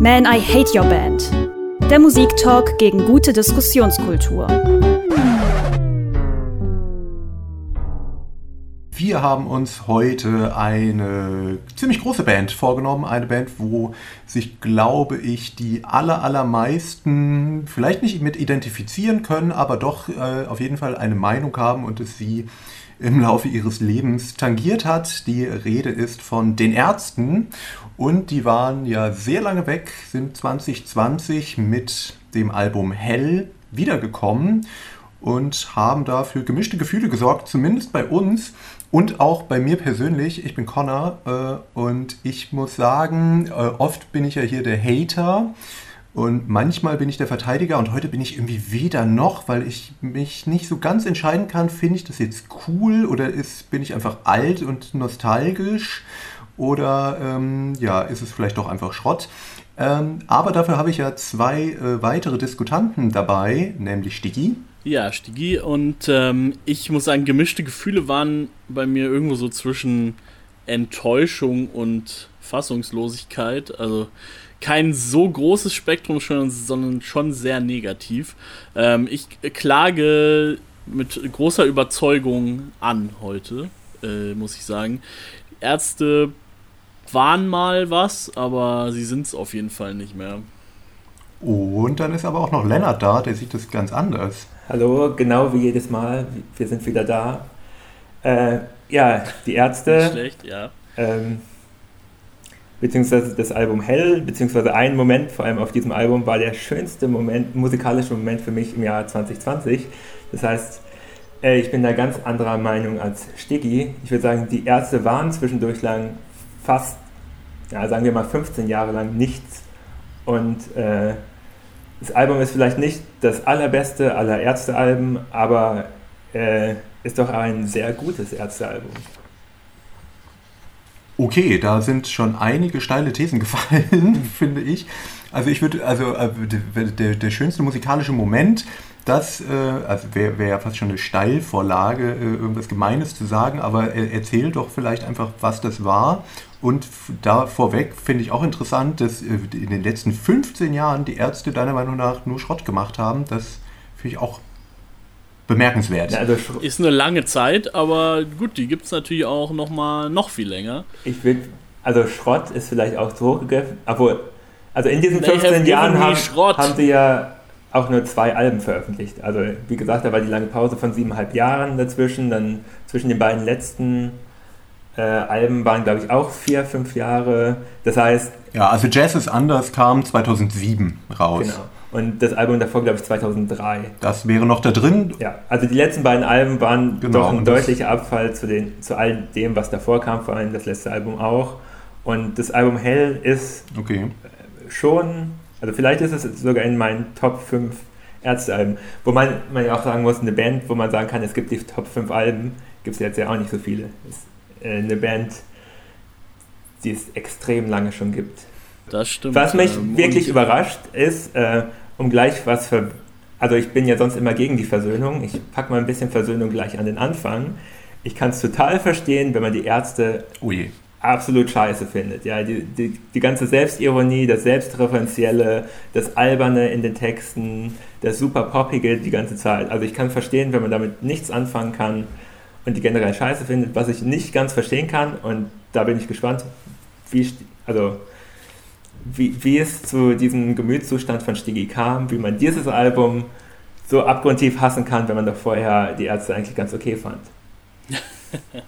Man, I Hate Your Band. Der Musiktalk gegen gute Diskussionskultur. Wir haben uns heute eine ziemlich große Band vorgenommen. Eine Band, wo sich, glaube ich, die aller, allermeisten vielleicht nicht mit identifizieren können, aber doch äh, auf jeden Fall eine Meinung haben und es sie im Laufe ihres Lebens tangiert hat. Die Rede ist von den Ärzten und die waren ja sehr lange weg, sind 2020 mit dem Album Hell wiedergekommen und haben dafür gemischte Gefühle gesorgt, zumindest bei uns und auch bei mir persönlich. Ich bin Connor äh, und ich muss sagen, äh, oft bin ich ja hier der Hater und manchmal bin ich der Verteidiger und heute bin ich irgendwie weder noch, weil ich mich nicht so ganz entscheiden kann, finde ich das jetzt cool oder ist, bin ich einfach alt und nostalgisch oder ähm, ja, ist es vielleicht doch einfach Schrott. Ähm, aber dafür habe ich ja zwei äh, weitere Diskutanten dabei, nämlich Stiggy. Ja, Stigi und ähm, ich muss sagen, gemischte Gefühle waren bei mir irgendwo so zwischen Enttäuschung und Fassungslosigkeit. Also kein so großes Spektrum, sondern schon sehr negativ. Ähm, ich klage mit großer Überzeugung an heute, äh, muss ich sagen. Ärzte waren mal was, aber sie sind es auf jeden Fall nicht mehr. Und dann ist aber auch noch Lennart da, der sieht das ganz anders. Hallo, genau wie jedes Mal, wir sind wieder da. Äh, ja, die Ärzte. Nicht schlecht, ja. Ähm, beziehungsweise das Album Hell, beziehungsweise ein Moment vor allem auf diesem Album war der schönste Moment, musikalische Moment für mich im Jahr 2020. Das heißt, äh, ich bin da ganz anderer Meinung als Stiggy. Ich würde sagen, die Ärzte waren zwischendurch lang fast, ja, sagen wir mal 15 Jahre lang nichts. Und äh, das Album ist vielleicht nicht das allerbeste aller Ärztealben, aber äh, ist doch ein sehr gutes Ärztealbum. Okay, da sind schon einige steile Thesen gefallen, finde ich. Also ich würde, also äh, der, der schönste musikalische Moment, das äh, also wäre wär ja fast schon eine Steilvorlage, äh, irgendwas Gemeines zu sagen, aber erzähl doch vielleicht einfach, was das war. Und da vorweg finde ich auch interessant, dass in den letzten 15 Jahren die Ärzte deiner Meinung nach nur Schrott gemacht haben. Das finde ich auch bemerkenswert. Ja, also ist eine lange Zeit, aber gut, die gibt es natürlich auch noch mal noch viel länger. Ich will, also Schrott ist vielleicht auch zu hoch gegriffen, obwohl, also in diesen 15 Jahren haben, haben sie ja auch nur zwei Alben veröffentlicht. Also wie gesagt, da war die lange Pause von siebeneinhalb Jahren dazwischen, dann zwischen den beiden letzten äh, Alben waren, glaube ich, auch vier, fünf Jahre. Das heißt... Ja, also Jazz ist anders kam 2007 raus. Genau. Und das Album davor, glaube ich, 2003. Das wäre noch da drin. Ja, also die letzten beiden Alben waren genau, doch ein deutlicher Abfall zu, den, zu all dem, was davor kam, vor allem das letzte Album auch. Und das Album Hell ist okay. schon, also vielleicht ist es sogar in meinen Top 5 Ärztealben. Wo man, man ja auch sagen muss, eine Band, wo man sagen kann, es gibt die Top 5 Alben, gibt es jetzt ja auch nicht so viele. Es ist äh, eine Band, die es extrem lange schon gibt. Das stimmt. Was mich ähm, wirklich überrascht ist, äh, um gleich was für. Also, ich bin ja sonst immer gegen die Versöhnung. Ich packe mal ein bisschen Versöhnung gleich an den Anfang. Ich kann es total verstehen, wenn man die Ärzte Ui. absolut scheiße findet. Ja, die, die, die ganze Selbstironie, das Selbstreferenzielle, das Alberne in den Texten, das super Poppige die ganze Zeit. Also, ich kann verstehen, wenn man damit nichts anfangen kann und die generell scheiße findet, was ich nicht ganz verstehen kann. Und da bin ich gespannt, wie, also wie, wie es zu diesem Gemütszustand von Stigi kam, wie man dieses Album so abgrundtief hassen kann, wenn man doch vorher die Ärzte eigentlich ganz okay fand.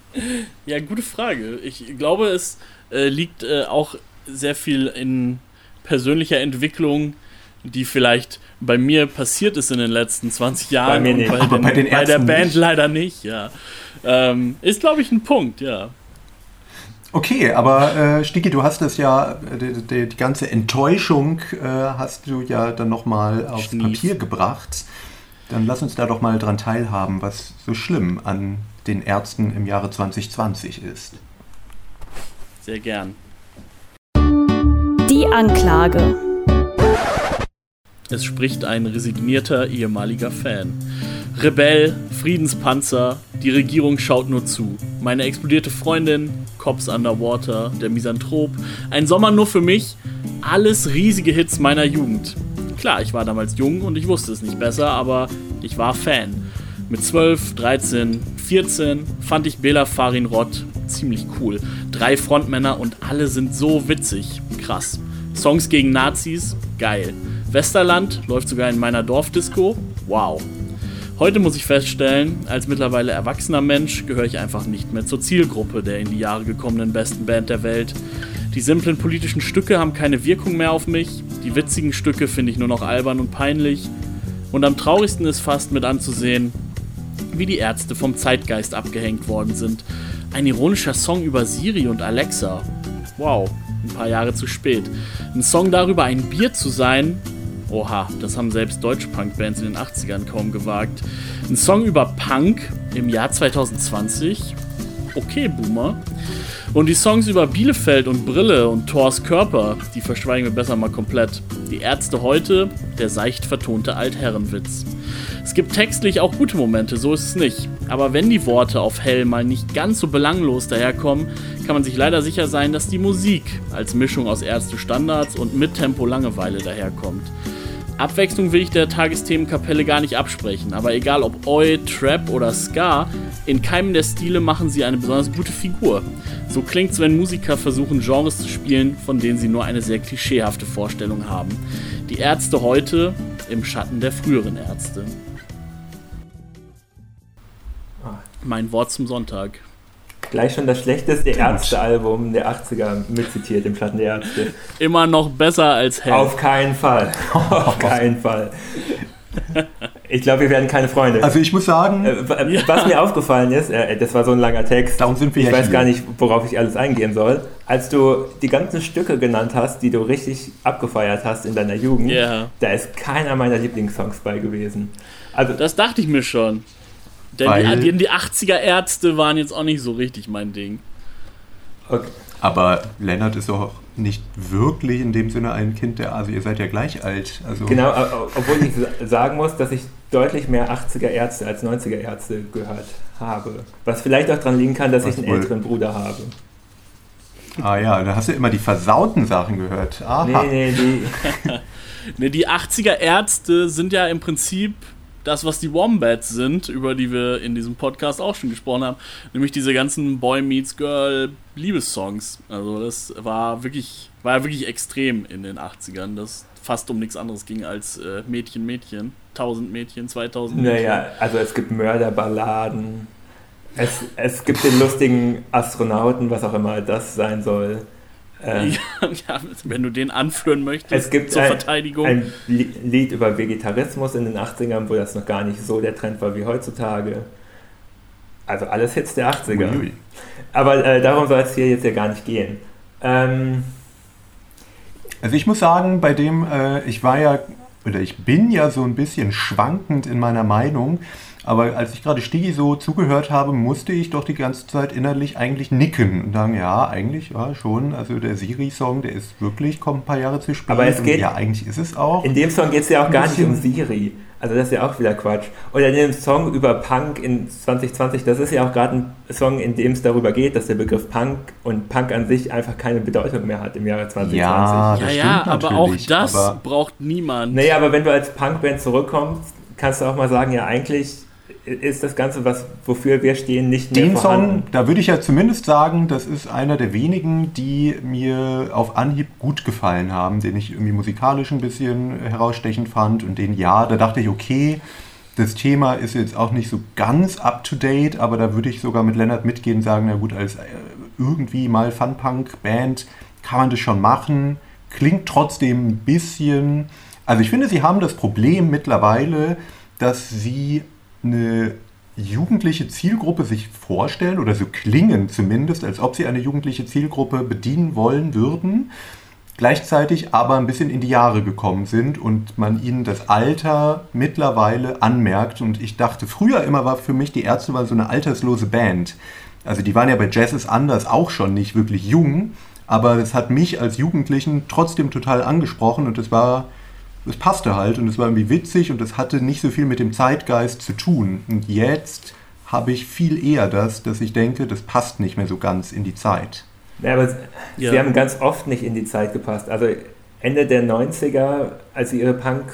ja, gute Frage. Ich glaube, es äh, liegt äh, auch sehr viel in persönlicher Entwicklung, die vielleicht bei mir passiert ist in den letzten 20 Jahren. Bei mir nicht. Bei, den, bei, den bei der Band nicht. leider nicht, ja. Ähm, ist, glaube ich, ein Punkt, ja. Okay, aber äh, Stiki, du hast das ja, die, die, die ganze Enttäuschung äh, hast du ja dann nochmal aufs Schnief. Papier gebracht. Dann lass uns da doch mal dran teilhaben, was so schlimm an den Ärzten im Jahre 2020 ist. Sehr gern. Die Anklage. Es spricht ein resignierter ehemaliger Fan. Rebell, Friedenspanzer, die Regierung schaut nur zu. Meine explodierte Freundin, Cops Underwater, der Misanthrop, ein Sommer nur für mich, alles riesige Hits meiner Jugend. Klar, ich war damals jung und ich wusste es nicht besser, aber ich war Fan. Mit 12, 13, 14 fand ich Bela Farin Rott ziemlich cool. Drei Frontmänner und alle sind so witzig. Krass. Songs gegen Nazis? Geil. Westerland läuft sogar in meiner Dorfdisco? Wow. Heute muss ich feststellen, als mittlerweile erwachsener Mensch gehöre ich einfach nicht mehr zur Zielgruppe der in die Jahre gekommenen besten Band der Welt. Die simplen politischen Stücke haben keine Wirkung mehr auf mich, die witzigen Stücke finde ich nur noch albern und peinlich. Und am traurigsten ist fast mit anzusehen, wie die Ärzte vom Zeitgeist abgehängt worden sind. Ein ironischer Song über Siri und Alexa. Wow, ein paar Jahre zu spät. Ein Song darüber, ein Bier zu sein. Oha, das haben selbst deutsche Punk-Bands in den 80ern kaum gewagt. Ein Song über Punk im Jahr 2020. Okay, Boomer. Und die Songs über Bielefeld und Brille und Thors Körper, die verschweigen wir besser mal komplett. Die Ärzte heute, der seicht vertonte Altherrenwitz. Es gibt textlich auch gute Momente, so ist es nicht. Aber wenn die Worte auf Hell mal nicht ganz so belanglos daherkommen, kann man sich leider sicher sein, dass die Musik als Mischung aus Ärzte Standards und Mittempo Langeweile daherkommt. Abwechslung will ich der Tagesthemenkapelle gar nicht absprechen, aber egal ob Oi, Trap oder Ska, in keinem der Stile machen sie eine besonders gute Figur. So klingt's, wenn Musiker versuchen, Genres zu spielen, von denen sie nur eine sehr klischeehafte Vorstellung haben. Die Ärzte heute im Schatten der früheren Ärzte. Mein Wort zum Sonntag. Gleich schon das schlechteste Ärzte-Album der 80er mitzitiert im Schatten der Ärzte. Immer noch besser als Hell. Auf keinen Fall. Auf keinen Fall. Ich glaube, wir werden keine Freunde. Also ich muss sagen, Äh, w- Was mir aufgefallen ist, äh, das war so ein langer Text, Darum sind wir ich ja weiß hier. gar nicht, worauf ich alles eingehen soll. Als du die ganzen Stücke genannt hast, die du richtig abgefeiert hast in deiner Jugend, Ja. da ist keiner meiner Lieblingssongs bei gewesen. Also, Das dachte ich mir schon. Denn Weil- die, die 80er Ärzte waren jetzt auch nicht so richtig mein Ding. okay. aber Lennart ist doch nicht wirklich in dem Sinne ein Kind der, also ihr seid ja gleich alt. Also genau, obwohl ich sa- sagen muss, dass ich deutlich mehr 80er Ärzte als 90er Ärzte gehört habe. Was vielleicht auch daran liegen kann, dass Was ich einen wohl? älteren Bruder habe. Ah ja, da hast du immer die versauten Sachen gehört. Aha. Nee, nee, die, Ne, die 80er Ärzte sind ja im Prinzip das, was die Wombats sind, über die wir in diesem Podcast auch schon gesprochen haben. Nämlich diese ganzen Boy Meets Girl Liebessongs. Also das war wirklich, war ja wirklich extrem in den 80ern, dass fast um nichts anderes ging als äh, Mädchen, Mädchen. 1000 Mädchen, 2000 Mädchen. Naja, also es gibt Mörderballaden, es, es gibt den lustigen Astronauten, was auch immer das sein soll. Äh, Ja, wenn du den anführen möchtest es gibt zur ein, Verteidigung. ein Li- Lied über Vegetarismus in den 80ern, wo das noch gar nicht so der Trend war wie heutzutage. Also alles Hits der 80er. Uiui. Aber äh, darum soll es hier jetzt ja gar nicht gehen. Ähm, Also ich muss sagen, bei dem, äh, ich war ja, oder ich bin ja so ein bisschen schwankend in meiner Meinung, aber als ich gerade Stigi so zugehört habe, musste ich doch die ganze Zeit innerlich eigentlich nicken und sagen, ja, eigentlich, ja, schon, also der Siri-Song, der ist wirklich, kommt ein paar Jahre zu spät. Aber es und geht- ja, eigentlich ist es auch. in dem Song geht es ja auch gar nicht um Siri. Also das ist ja auch wieder Quatsch. Oder in dem Song über Punk in 2020, das ist ja auch gerade ein Song, in dem es darüber geht, dass der Begriff Punk und Punk an sich einfach keine Bedeutung mehr hat im Jahre 2020. Ja, ja, das ja, stimmt aber auch das aber- braucht niemand. Naja, aber wenn du als Punkband zurückkommst, kannst du auch mal sagen, ja, eigentlich ist das Ganze, was, wofür wir stehen, nicht mehr Den Song, vorhanden. da würde ich ja zumindest sagen, das ist einer der wenigen, die mir auf Anhieb gut gefallen haben, den ich irgendwie musikalisch ein bisschen herausstechend fand und den ja, da dachte ich, okay, das Thema ist jetzt auch nicht so ganz up to date, aber da würde ich sogar mit Lennart mitgehen und sagen, na gut, als äh, irgendwie mal Fun-Punk-Band kann man das schon machen, klingt trotzdem ein bisschen, also ich finde, sie haben das Problem mittlerweile, dass sie eine jugendliche Zielgruppe sich vorstellen oder so klingen zumindest, als ob sie eine jugendliche Zielgruppe bedienen wollen würden, gleichzeitig aber ein bisschen in die Jahre gekommen sind und man ihnen das Alter mittlerweile anmerkt. Und ich dachte, früher immer war für mich die Ärzte war so eine alterslose Band. Also die waren ja bei Jazz is Anders auch schon nicht wirklich jung, aber es hat mich als Jugendlichen trotzdem total angesprochen und es war es passte halt und es war irgendwie witzig und es hatte nicht so viel mit dem Zeitgeist zu tun. Und jetzt habe ich viel eher das, dass ich denke, das passt nicht mehr so ganz in die Zeit. Ja, aber ja. sie haben ganz oft nicht in die Zeit gepasst. Also Ende der 90er, als sie ihre Punk,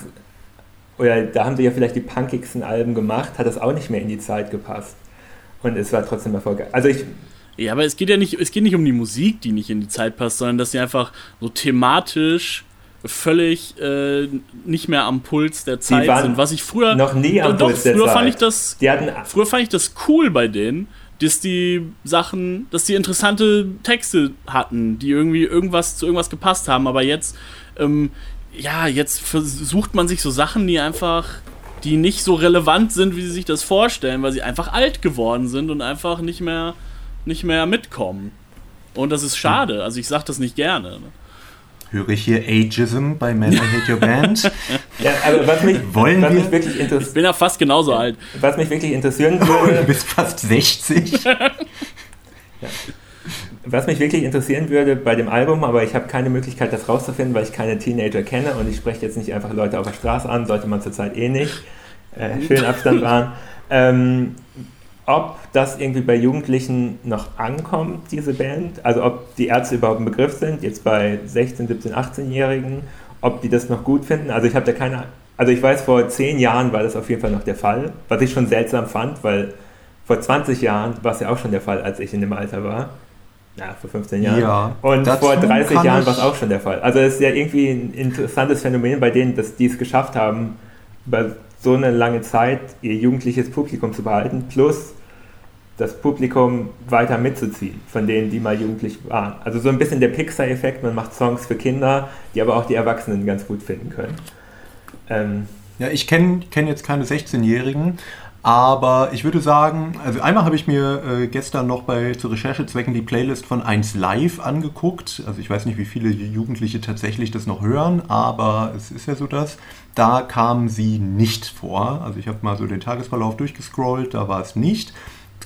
oder da haben sie ja vielleicht die punkigsten Alben gemacht, hat das auch nicht mehr in die Zeit gepasst. Und es war trotzdem erfolgreich. Also ich. Ja, aber es geht ja nicht, es geht nicht um die Musik, die nicht in die Zeit passt, sondern dass sie einfach so thematisch völlig äh, nicht mehr am Puls der Zeit sind. Was ich früher noch nie am doch, Puls der früher Zeit. Fand ich das, früher fand ich das cool bei denen, dass die Sachen, dass die interessante Texte hatten, die irgendwie irgendwas zu irgendwas gepasst haben. Aber jetzt, ähm, ja, jetzt versucht man sich so Sachen, die einfach, die nicht so relevant sind, wie sie sich das vorstellen, weil sie einfach alt geworden sind und einfach nicht mehr, nicht mehr mitkommen. Und das ist schade. Also ich sage das nicht gerne. Höre ich hier Ageism bei Men I Hate Your Band? ja, aber was mich, Wollen was wir? mich wirklich interessiert. Ich bin ja fast genauso alt. Was mich wirklich interessieren Oh, würde. du bist fast 60. ja. Was mich wirklich interessieren würde bei dem Album, aber ich habe keine Möglichkeit, das rauszufinden, weil ich keine Teenager kenne und ich spreche jetzt nicht einfach Leute auf der Straße an, sollte man zurzeit eh nicht. Äh, schön Abstand wahren. Ähm, ob das irgendwie bei Jugendlichen noch ankommt, diese Band. Also ob die Ärzte überhaupt ein Begriff sind, jetzt bei 16, 17, 18-Jährigen, ob die das noch gut finden. Also ich habe da keine, also ich weiß, vor zehn Jahren war das auf jeden Fall noch der Fall, was ich schon seltsam fand, weil vor 20 Jahren war es ja auch schon der Fall, als ich in dem Alter war. Ja, vor 15 Jahren. Ja, und vor 30 Jahren war es auch schon der Fall. Also es ist ja irgendwie ein interessantes Phänomen bei denen, dass die es geschafft haben, über so eine lange Zeit ihr jugendliches Publikum zu behalten, plus das Publikum weiter mitzuziehen, von denen, die mal jugendlich waren. Also so ein bisschen der Pixar-Effekt, man macht Songs für Kinder, die aber auch die Erwachsenen ganz gut finden können. Ähm ja, ich kenne kenn jetzt keine 16-Jährigen, aber ich würde sagen, also einmal habe ich mir äh, gestern noch bei zu Recherchezwecken die Playlist von 1 Live angeguckt. Also ich weiß nicht, wie viele Jugendliche tatsächlich das noch hören, aber es ist ja so das. Da kam sie nicht vor. Also ich habe mal so den Tagesverlauf durchgescrollt, da war es nicht.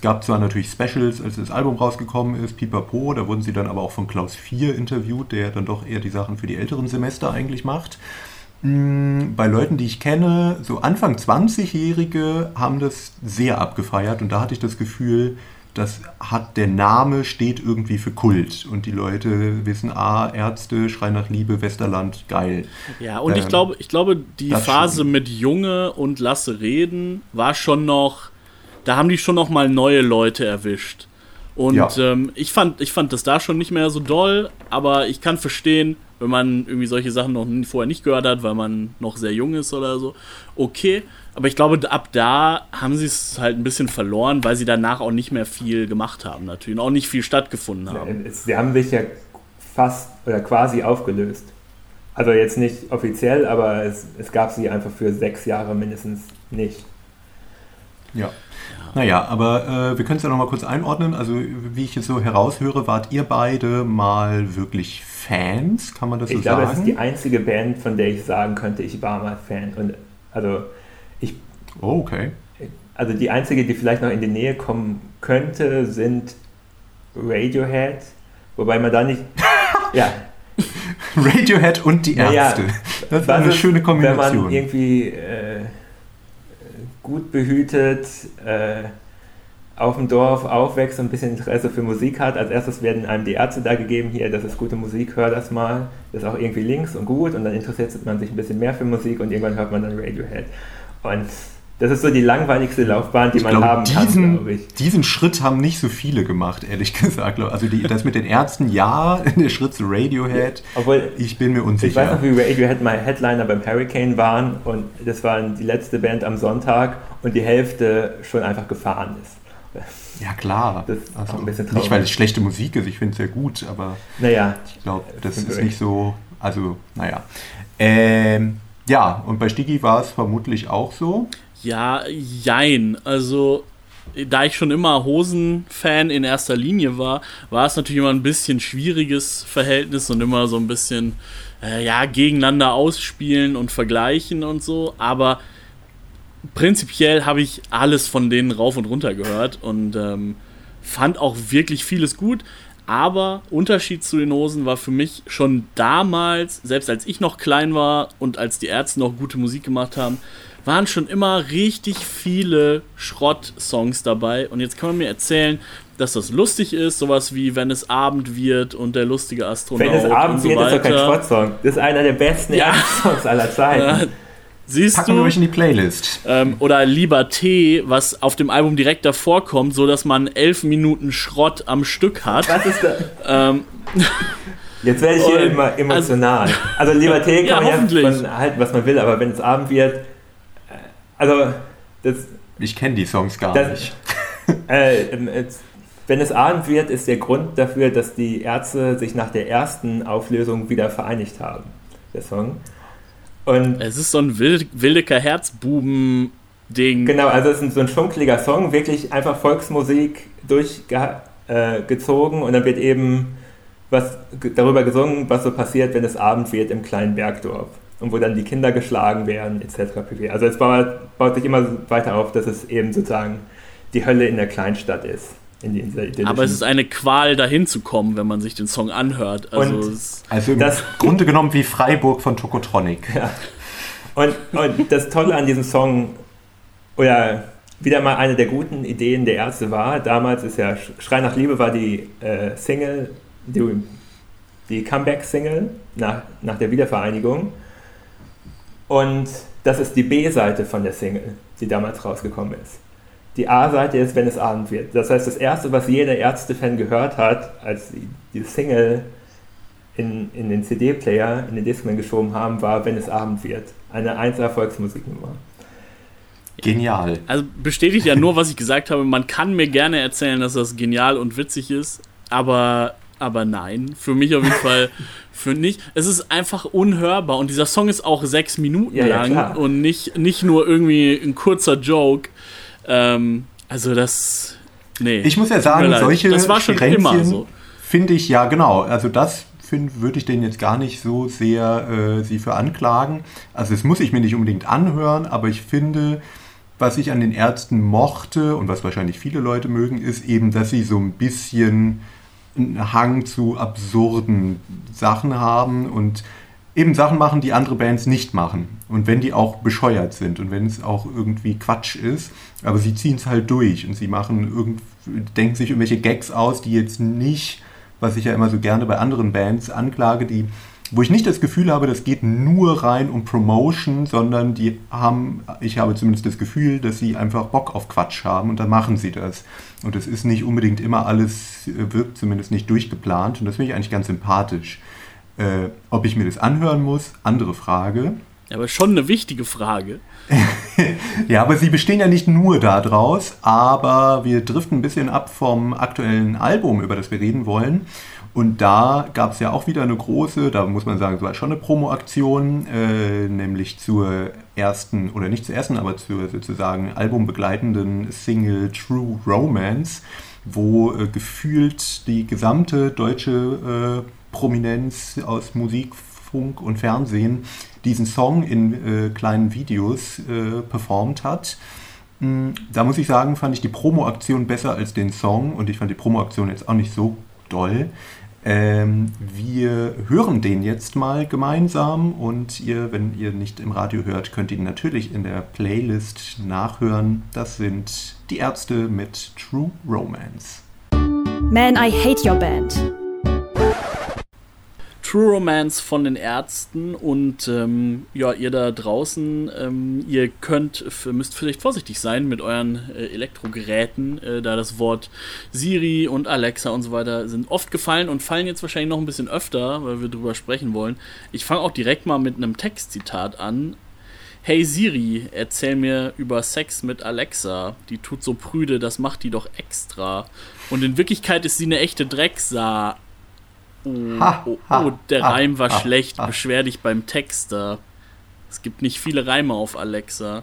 Es gab zwar natürlich Specials, als das Album rausgekommen ist, Pipapo, da wurden sie dann aber auch von Klaus 4 interviewt, der dann doch eher die Sachen für die älteren Semester eigentlich macht. Bei Leuten, die ich kenne, so Anfang 20-Jährige haben das sehr abgefeiert und da hatte ich das Gefühl, das hat der Name steht irgendwie für Kult und die Leute wissen, ah, Ärzte, Schrei nach Liebe, Westerland, geil. Ja, und ähm, ich glaube, ich glaube, die Phase schon. mit Junge und Lasse reden war schon noch da haben die schon noch mal neue Leute erwischt. Und ja. ähm, ich, fand, ich fand das da schon nicht mehr so doll, aber ich kann verstehen, wenn man irgendwie solche Sachen noch vorher nicht gehört hat, weil man noch sehr jung ist oder so. Okay, aber ich glaube, ab da haben sie es halt ein bisschen verloren, weil sie danach auch nicht mehr viel gemacht haben, natürlich. Und auch nicht viel stattgefunden haben. Sie haben sich ja fast oder quasi aufgelöst. Also jetzt nicht offiziell, aber es, es gab sie einfach für sechs Jahre mindestens nicht. Ja. Naja, aber äh, wir können es ja nochmal kurz einordnen. Also, wie ich es so heraushöre, wart ihr beide mal wirklich Fans? Kann man das ich so glaube, sagen? Ich glaube, es ist die einzige Band, von der ich sagen könnte, ich war mal Fan. Und also, ich. Oh, okay. Also, die einzige, die vielleicht noch in die Nähe kommen könnte, sind Radiohead. Wobei man da nicht. ja. Radiohead und die Ärzte. Naja, das ist eine schöne Kombination. Wenn man irgendwie. Äh, gut behütet äh, auf dem Dorf aufwächst und ein bisschen Interesse für Musik hat. Als erstes werden einem die Ärzte da gegeben, hier, das ist gute Musik, hör das mal. Das ist auch irgendwie links und gut und dann interessiert man sich ein bisschen mehr für Musik und irgendwann hört man dann Radiohead. Und das ist so die langweiligste Laufbahn, die ich man glaube, haben diesen, kann, glaube ich. Diesen Schritt haben nicht so viele gemacht, ehrlich gesagt. Also die, das mit den Ärzten, ja, der Schritt zu Radiohead, Obwohl, ich bin mir unsicher. Ich weiß noch, wie Radiohead mal Headliner beim Hurricane waren und das war die letzte Band am Sonntag und die Hälfte schon einfach gefahren ist. Ja, klar. Das ist also, auch ein bisschen traurig. Nicht, weil es schlechte Musik ist, ich finde es sehr gut, aber naja, ich glaube, das ist nicht so, also, naja. Ähm, ja, und bei Stigi war es vermutlich auch so. Ja, jein. Also, da ich schon immer Hosen-Fan in erster Linie war, war es natürlich immer ein bisschen schwieriges Verhältnis und immer so ein bisschen, äh, ja, gegeneinander ausspielen und vergleichen und so. Aber prinzipiell habe ich alles von denen rauf und runter gehört und ähm, fand auch wirklich vieles gut. Aber Unterschied zu den Hosen war für mich schon damals, selbst als ich noch klein war und als die Ärzte noch gute Musik gemacht haben, waren schon immer richtig viele Schrott-Songs dabei. Und jetzt kann man mir erzählen, dass das lustig ist, sowas wie Wenn es Abend wird und der lustige Astronaut. Wenn es Abend so wird, ist doch kein Schrott-Song. Das ist einer der besten Ja. Songs aller Zeiten. Ja, siehst Packen wir du? euch in die Playlist. Ähm, oder Liberté, was auf dem Album direkt davor kommt, so dass man elf Minuten Schrott am Stück hat. Was ist da? Ähm, Jetzt werde ich hier Und- immer emotional. Also, Liberté Ja, kann man hoffentlich. ja von halten, was man will, aber wenn es Abend wird, also das, Ich kenne die Songs gar Das- nicht. äh, ähm, wenn es Abend wird, ist der Grund dafür, dass die Ärzte sich nach der ersten Auflösung wieder vereinigt haben. Der Song. Und es ist so ein Wild Wildecker Herzbuben-Ding. Genau, also es ist so ein schunkeliger Song, wirklich einfach Volksmusik durchgezogen äh, und dann wird eben was darüber gesungen, was so passiert, wenn es Abend wird im kleinen Bergdorf und wo dann die Kinder geschlagen werden etc. pp. Also es baut, baut sich immer weiter auf, dass es eben sozusagen die Hölle in der Kleinstadt ist. In dieser idyllischen- Aber es ist eine Qual, dahin zu kommen, wenn man sich den Song anhört. Also Und- es, Also im Das- Grunde genommen wie Freiburg von Tokotronic. Und, und das Tolle an diesem Song, oder wieder mal eine der guten Ideen der Ärzte war, damals ist ja Sch- Schrei nach Liebe war die äh, Single, die, die Comeback-Single nach, nach der Wiedervereinigung. Und das ist die B-Seite von der Single, die damals rausgekommen ist. Die A-Seite ist, wenn es Abend wird. Das heißt, das Erste, was jeder Ärzte-Fan gehört hat, als die, die Single in, in den CD-Player, in den Discman geschoben haben, war, wenn es Abend wird. Eine 1 Erfolgsmusiknummer. Genial. also bestätigt ja nur, was ich gesagt habe. Man kann mir gerne erzählen, dass das genial und witzig ist, aber, aber nein. Für mich auf jeden Fall für nicht. Es ist einfach unhörbar und dieser Song ist auch sechs Minuten Ja, ja, lang klar. und nicht, nicht nur irgendwie ein kurzer Joke. Ähm, also das. Nee. Ich muss ja sagen, solche Das war schon Spirenzchen immer so. Finde ich, ja genau. Also das würde ich denen jetzt gar nicht so sehr äh, sie für anklagen. Also das muss ich mir nicht unbedingt anhören, aber ich finde, was ich an den Ärzten mochte und was wahrscheinlich viele Leute mögen, ist eben, dass sie so ein bisschen einen Hang zu absurden Sachen haben und eben Sachen machen, die andere Bands nicht machen. Und wenn die auch bescheuert sind und wenn es auch irgendwie Quatsch ist, aber sie ziehen es halt durch und sie machen irgend, denken sich irgendwelche Gags aus, die jetzt nicht, was ich ja immer so gerne bei anderen Bands anklage, die, wo ich nicht das Gefühl habe, das geht nur rein um Promotion, sondern die haben, ich habe zumindest das Gefühl, dass sie einfach Bock auf Quatsch haben und dann machen sie das. Und es ist nicht unbedingt immer alles, äh, wirkt zumindest nicht durchgeplant und das finde ich eigentlich ganz sympathisch. Äh, ob ich mir das anhören muss, andere Frage. Aber schon eine wichtige Frage. Ja, aber sie bestehen ja nicht nur daraus, aber wir driften ein bisschen ab vom aktuellen Album, über das wir reden wollen. Und da gab es ja auch wieder eine große, da muss man sagen, es war schon eine Promo-Aktion, äh, nämlich zur ersten, oder nicht zur ersten, aber zur sozusagen albumbegleitenden Single True Romance, wo äh, gefühlt die gesamte deutsche äh, Prominenz aus Musik, Funk und Fernsehen diesen Song in äh, kleinen Videos äh, performt hat. Mm, Da muss ich sagen, fand ich die Promo-Aktion besser als den Song und ich fand die Promo-Aktion jetzt auch nicht so doll. Ähm, wir hören den jetzt mal gemeinsam und ihr, wenn ihr nicht im Radio hört, könnt ihn natürlich in der Playlist nachhören. Das sind die Ärzte mit True Romance. Man, I Hate Your Band. True Romance von den Ärzten und ähm, ja, ihr da draußen, ähm, ihr könnt, müsst vielleicht vorsichtig sein mit euren äh, Elektrogeräten, äh, da das Wort Siri und Alexa und so weiter sind oft gefallen und fallen jetzt wahrscheinlich noch ein bisschen öfter, weil wir drüber sprechen wollen. Ich fange auch direkt mal mit einem Textzitat an. Hey Siri, erzähl mir über Sex mit Alexa. Die tut so prüde, das macht die doch extra. Und in Wirklichkeit ist sie eine echte Drecksa. Oh, oh, oh, der Reim war schlecht. Beschwer dich beim Texter. Es gibt nicht viele Reime auf Alexa.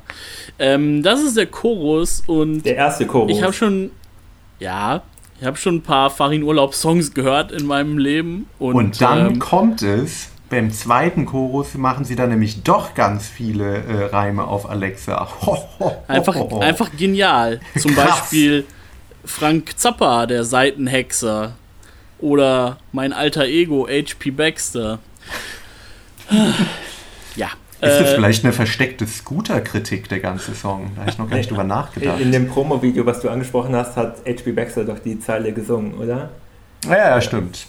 Ähm, das ist der Chorus und Der erste Chorus. ich habe schon, ja, ich habe schon ein paar Farin Urlaub Songs gehört in meinem Leben und, Und dann ähm, kommt es, beim zweiten Chorus machen sie dann nämlich doch ganz viele äh, Reime auf Alexa. Ho, ho, ho, einfach, einfach genial. Zum Krass. Beispiel Frank Zappa, der Seitenhexer. Oder mein alter Ego HP Baxter. ja. Ist das äh, vielleicht eine versteckte Scooter-Kritik, der ganze Song? Da habe ich noch gar nicht drüber nachgedacht. In dem Promo-Video, was du angesprochen hast, hat HP Baxter doch die Zeile gesungen, oder? Ja, ja, stimmt.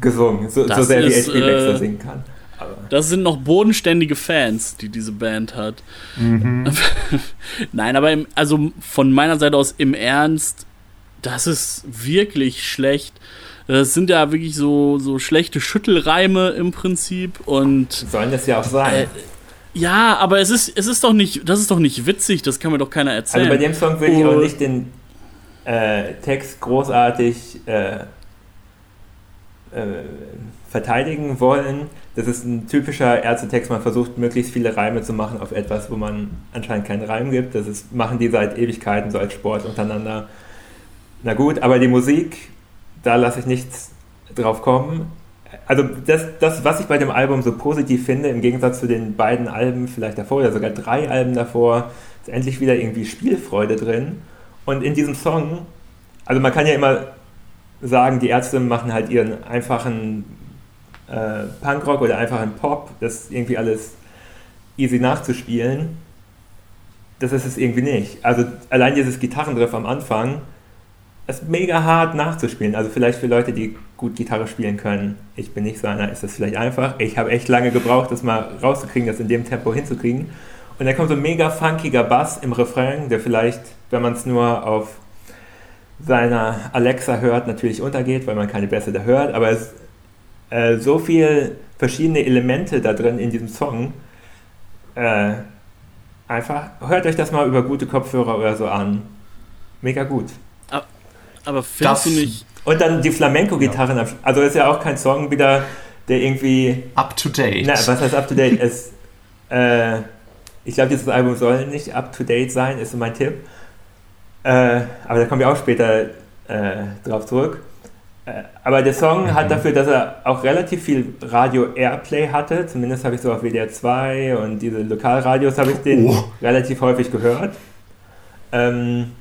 Gesungen, so, so sehr ist, wie HP Baxter äh, singen kann. Aber das sind noch bodenständige Fans, die diese Band hat. Mhm. Nein, aber im, also von meiner Seite aus im Ernst, das ist wirklich schlecht. Das sind ja wirklich so, so schlechte Schüttelreime im Prinzip und. Sollen das ja auch sein. Äh, ja, aber es ist, es ist doch nicht, das ist doch nicht witzig, das kann mir doch keiner erzählen. Also bei dem Song würde ich auch nicht den äh, Text großartig äh, äh, verteidigen wollen. Das ist ein typischer Ärztetext, man versucht möglichst viele Reime zu machen auf etwas, wo man anscheinend keinen Reim gibt. Das ist, machen die seit Ewigkeiten so als Sport untereinander. Na gut, aber die Musik da lasse ich nichts drauf kommen. Also das, das, was ich bei dem Album so positiv finde, im Gegensatz zu den beiden Alben vielleicht davor oder sogar drei Alben davor, ist endlich wieder irgendwie Spielfreude drin. Und in diesem Song, also man kann ja immer sagen, die Ärzte machen halt ihren einfachen äh, Punkrock oder einfachen Pop, das ist irgendwie alles easy nachzuspielen. Das ist es irgendwie nicht. Also allein dieses Gitarrendriff am Anfang, ist mega hart nachzuspielen. Also vielleicht für Leute, die gut Gitarre spielen können. Ich bin nicht so einer, ist das vielleicht einfach. Ich habe echt lange gebraucht, das mal rauszukriegen, das in dem Tempo hinzukriegen. Und dann kommt so ein mega funkiger Bass im Refrain, der vielleicht, wenn man es nur auf seiner Alexa hört, natürlich untergeht, weil man keine Bässe da hört. Aber es äh, so viel verschiedene Elemente da drin in diesem Song. Äh, einfach, hört euch das mal über gute Kopfhörer oder so an. Mega gut. Aber findest das, du nicht. Und dann die Flamenco-Gitarren. Ja. Also ist ja auch kein Song wieder, der irgendwie. Up to date. Na, was heißt up to date? ist, äh, ich glaube, dieses Album soll nicht up to date sein, ist so mein Tipp. Äh, aber da kommen wir auch später äh, drauf zurück. Äh, aber der Song mhm. hat dafür, dass er auch relativ viel Radio-Airplay hatte, zumindest habe ich so auf WDR 2 und diese Lokalradios habe ich den oh. relativ häufig gehört. Ähm,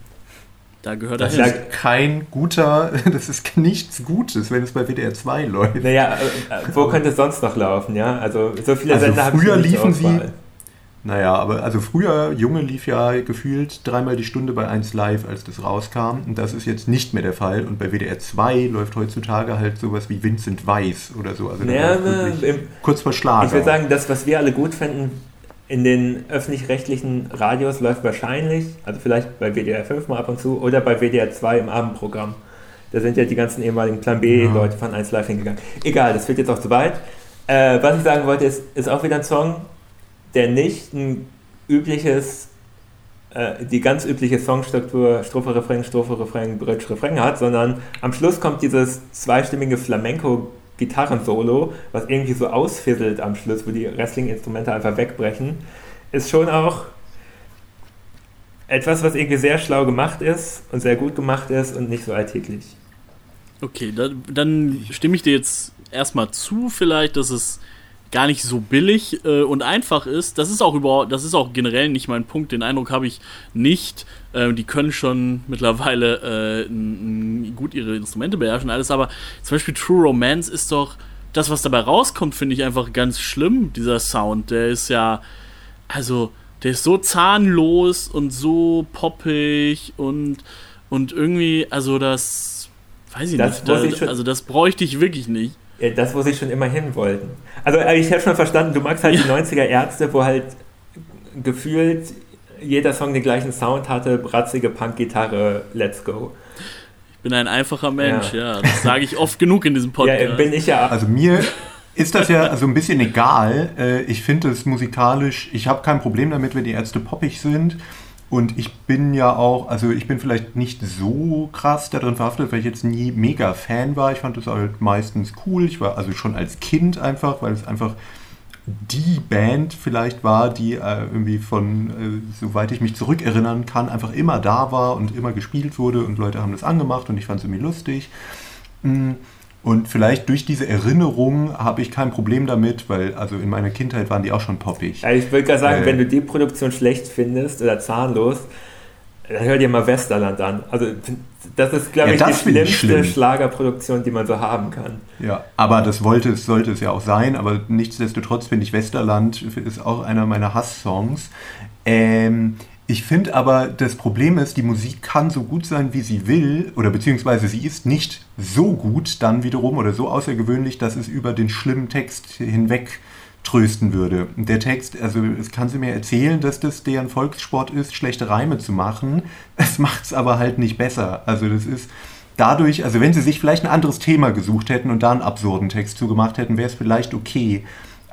da gehört das hin. ist kein guter, das ist nichts Gutes, wenn es bei WDR 2 läuft. Naja, äh, wo könnte es sonst noch laufen, ja? Also so viele also Sender haben Früher liefen sie. Naja, aber also früher, Junge lief ja gefühlt dreimal die Stunde bei 1 Live, als das rauskam. Und das ist jetzt nicht mehr der Fall. Und bei WDR 2 läuft heutzutage halt sowas wie Vincent Weiss oder so. Also naja, im, kurz vor Schlager. Ich würde sagen, das, was wir alle gut finden, in den öffentlich-rechtlichen Radios läuft wahrscheinlich, also vielleicht bei WDR 5 mal ab und zu oder bei WDR 2 im Abendprogramm. Da sind ja die ganzen ehemaligen Plan B-Leute von 1 Live hingegangen. Egal, das wird jetzt auch zu weit. Äh, was ich sagen wollte, ist, ist auch wieder ein Song, der nicht ein übliches, äh, die ganz übliche Songstruktur, Strophe, Refrain, Strophe, Refrain, Bridge, Refrain hat, sondern am Schluss kommt dieses zweistimmige Flamenco- Gitarrensolo, was irgendwie so ausfisselt am Schluss, wo die Wrestling-Instrumente einfach wegbrechen, ist schon auch etwas, was irgendwie sehr schlau gemacht ist und sehr gut gemacht ist und nicht so alltäglich. Okay, dann, dann stimme ich dir jetzt erstmal zu, vielleicht, dass es gar nicht so billig äh, und einfach ist. Das ist auch überhaupt, das ist auch generell nicht mein Punkt. Den Eindruck habe ich nicht. Äh, die können schon mittlerweile äh, gut ihre Instrumente beherrschen, alles. Aber zum Beispiel True Romance ist doch das, was dabei rauskommt, finde ich einfach ganz schlimm. Dieser Sound, der ist ja, also der ist so zahnlos und so poppig und und irgendwie, also das, weiß ich das nicht, da, also das bräuchte ich wirklich nicht. Ja, das, wo sie schon immer hin wollten. Also äh, ich habe schon verstanden, du magst halt ja. die 90er Ärzte, wo halt gefühlt jeder Song den gleichen Sound hatte, bratzige Punk-Gitarre, let's go. Ich bin ein einfacher Mensch, ja. ja das sage ich oft genug in diesem Podcast. Ja, bin ich ja. Also mir ist das ja also ein bisschen egal. Äh, ich finde es musikalisch, ich habe kein Problem damit, wenn die Ärzte poppig sind. Und ich bin ja auch, also ich bin vielleicht nicht so krass darin verhaftet, weil ich jetzt nie mega Fan war. Ich fand das halt meistens cool. Ich war also schon als Kind einfach, weil es einfach die Band vielleicht war, die äh, irgendwie von, äh, soweit ich mich zurückerinnern kann, einfach immer da war und immer gespielt wurde und Leute haben das angemacht und ich fand es irgendwie lustig. Mhm. Und vielleicht durch diese Erinnerung habe ich kein Problem damit, weil also in meiner Kindheit waren die auch schon poppig. Ja, ich würde gerade sagen, äh, wenn du die Produktion schlecht findest oder zahnlos, dann hört ihr mal Westerland an. Also das ist, glaube Ja, ich, die ich schlimmste schlimm. Schlagerproduktion, die man so haben kann. Ja, aber das wollte es, sollte es ja auch sein, aber nichtsdestotrotz finde ich Westerland ist auch einer meiner Hass-Songs. Ähm, ich finde aber, das Problem ist, die Musik kann so gut sein, wie sie will, oder beziehungsweise sie ist nicht so gut dann wiederum oder so außergewöhnlich, dass es über den schlimmen Text hinweg trösten würde. Der Text, also es kann sie mir erzählen, dass das deren Volkssport ist, schlechte Reime zu machen. Es macht es aber halt nicht besser. Also das ist dadurch, also wenn sie sich vielleicht ein anderes Thema gesucht hätten und da einen absurden Text zugemacht hätten, wäre es vielleicht okay.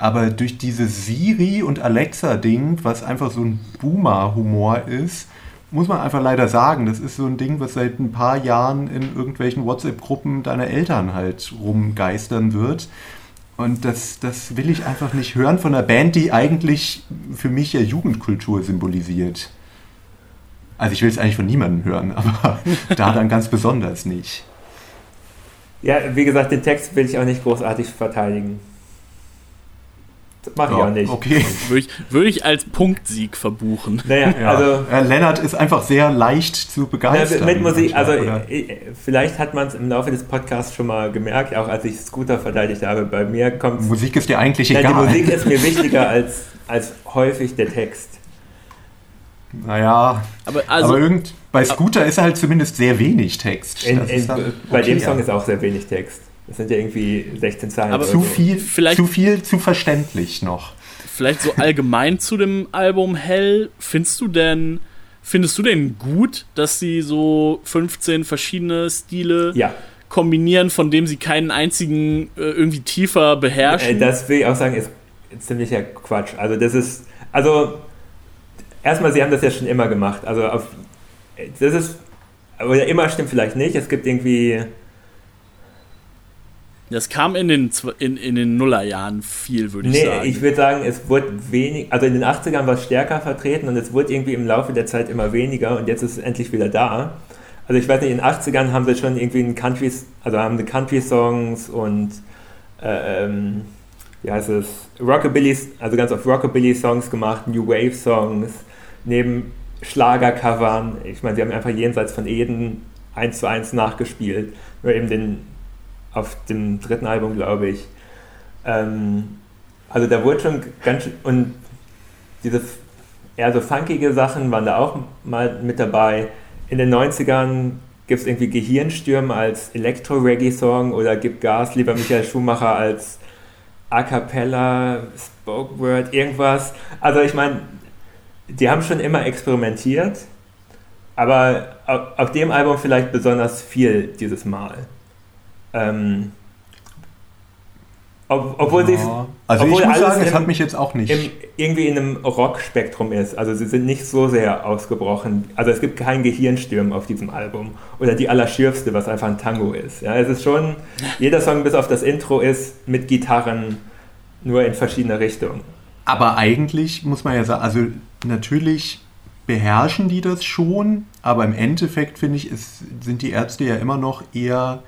Aber durch dieses Siri und Alexa-Ding, was einfach so ein Boomer-Humor ist, muss man einfach leider sagen, das ist so ein Ding, was seit ein paar Jahren in irgendwelchen WhatsApp-Gruppen deiner Eltern halt rumgeistern wird. Und das, das will ich einfach nicht hören von einer Band, die eigentlich für mich ja Jugendkultur symbolisiert. Also ich will es eigentlich von niemandem hören, aber da dann ganz besonders nicht. Ja, wie gesagt, den Text will ich auch nicht großartig verteidigen. Das mache ich Ja, auch nicht. Okay. Würde ich, würde ich als Punktsieg verbuchen. Naja, Ja. also ja, Lennart ist einfach sehr leicht zu begeistern. mit Musik, also manchmal, oder? äh, vielleicht hat man es im Laufe des Podcasts schon mal gemerkt, auch als ich Scooter verteidigt habe. Bei mir kommt Musik ist dir eigentlich Nein, die egal. Musik ist mir wichtiger als, als häufig der Text. Naja, Aber also, aber irgend, bei Scooter ist halt zumindest sehr wenig Text. In, in, ist dann bei dem okay, Song ja. ist auch sehr wenig Text. Das sind ja irgendwie 16 Zeilen. Aber zu viel, Vielleicht- zu viel, zu verständlich noch. vielleicht so allgemein zu dem Album Hell, findest du denn, findest du denn gut, dass sie so 15 verschiedene Stile Ja, kombinieren, von dem sie keinen einzigen äh, irgendwie tiefer äh, beherrschen? das will ich auch sagen, ist ziemlicher Quatsch. Also das ist, also erstmal, sie haben das ja schon immer gemacht. Also auf, das ist, oder immer stimmt vielleicht nicht. Es gibt irgendwie, das kam in den, in, in den Nullerjahren viel, würde ich nee, sagen. ich würde sagen, es wurde wenig, also in den 80ern war es stärker vertreten und es wurde irgendwie im Laufe der Zeit immer weniger und jetzt ist es endlich wieder da. Also ich weiß nicht, in den 80ern haben sie schon irgendwie einen Country, also haben sie Country-Songs und äh, ähm, wie heißt es, Rockabilly, also ganz oft Rockabilly-Songs gemacht, New Wave-Songs, neben Schlagercovern. Ich meine, sie haben einfach jenseits von Eden eins zu eins nachgespielt. Nur eben den, auf dem dritten Album, glaube ich. Ähm, also da wurde schon ganz und diese eher so funkige Sachen waren da auch mal mit dabei. In den 90ern gibt es irgendwie Gehirnstürme als Elektro-Reggae-Song oder Gib Gas, lieber Michael Schumacher als A Cappella, Spoke Word, irgendwas. Also ich meine, die haben schon immer experimentiert, aber auf dem Album vielleicht besonders viel dieses Mal. Ähm, ob, obwohl sie Ja. Also obwohl ich muss sagen, es hat mich jetzt auch nicht. im, irgendwie in einem Rockspektrum ist. Also sie sind nicht so sehr ausgebrochen. Also es gibt keinen Gehirnsturm auf diesem Album. Oder die Allerschürfste, was einfach ein Tango ist. Ja, es ist schon, jeder Song bis auf das Intro ist mit Gitarren nur in verschiedene Richtungen. Aber eigentlich muss man ja sagen, also natürlich beherrschen die das schon, aber im Endeffekt finde ich, ist, sind die Ärzte ja immer noch eher.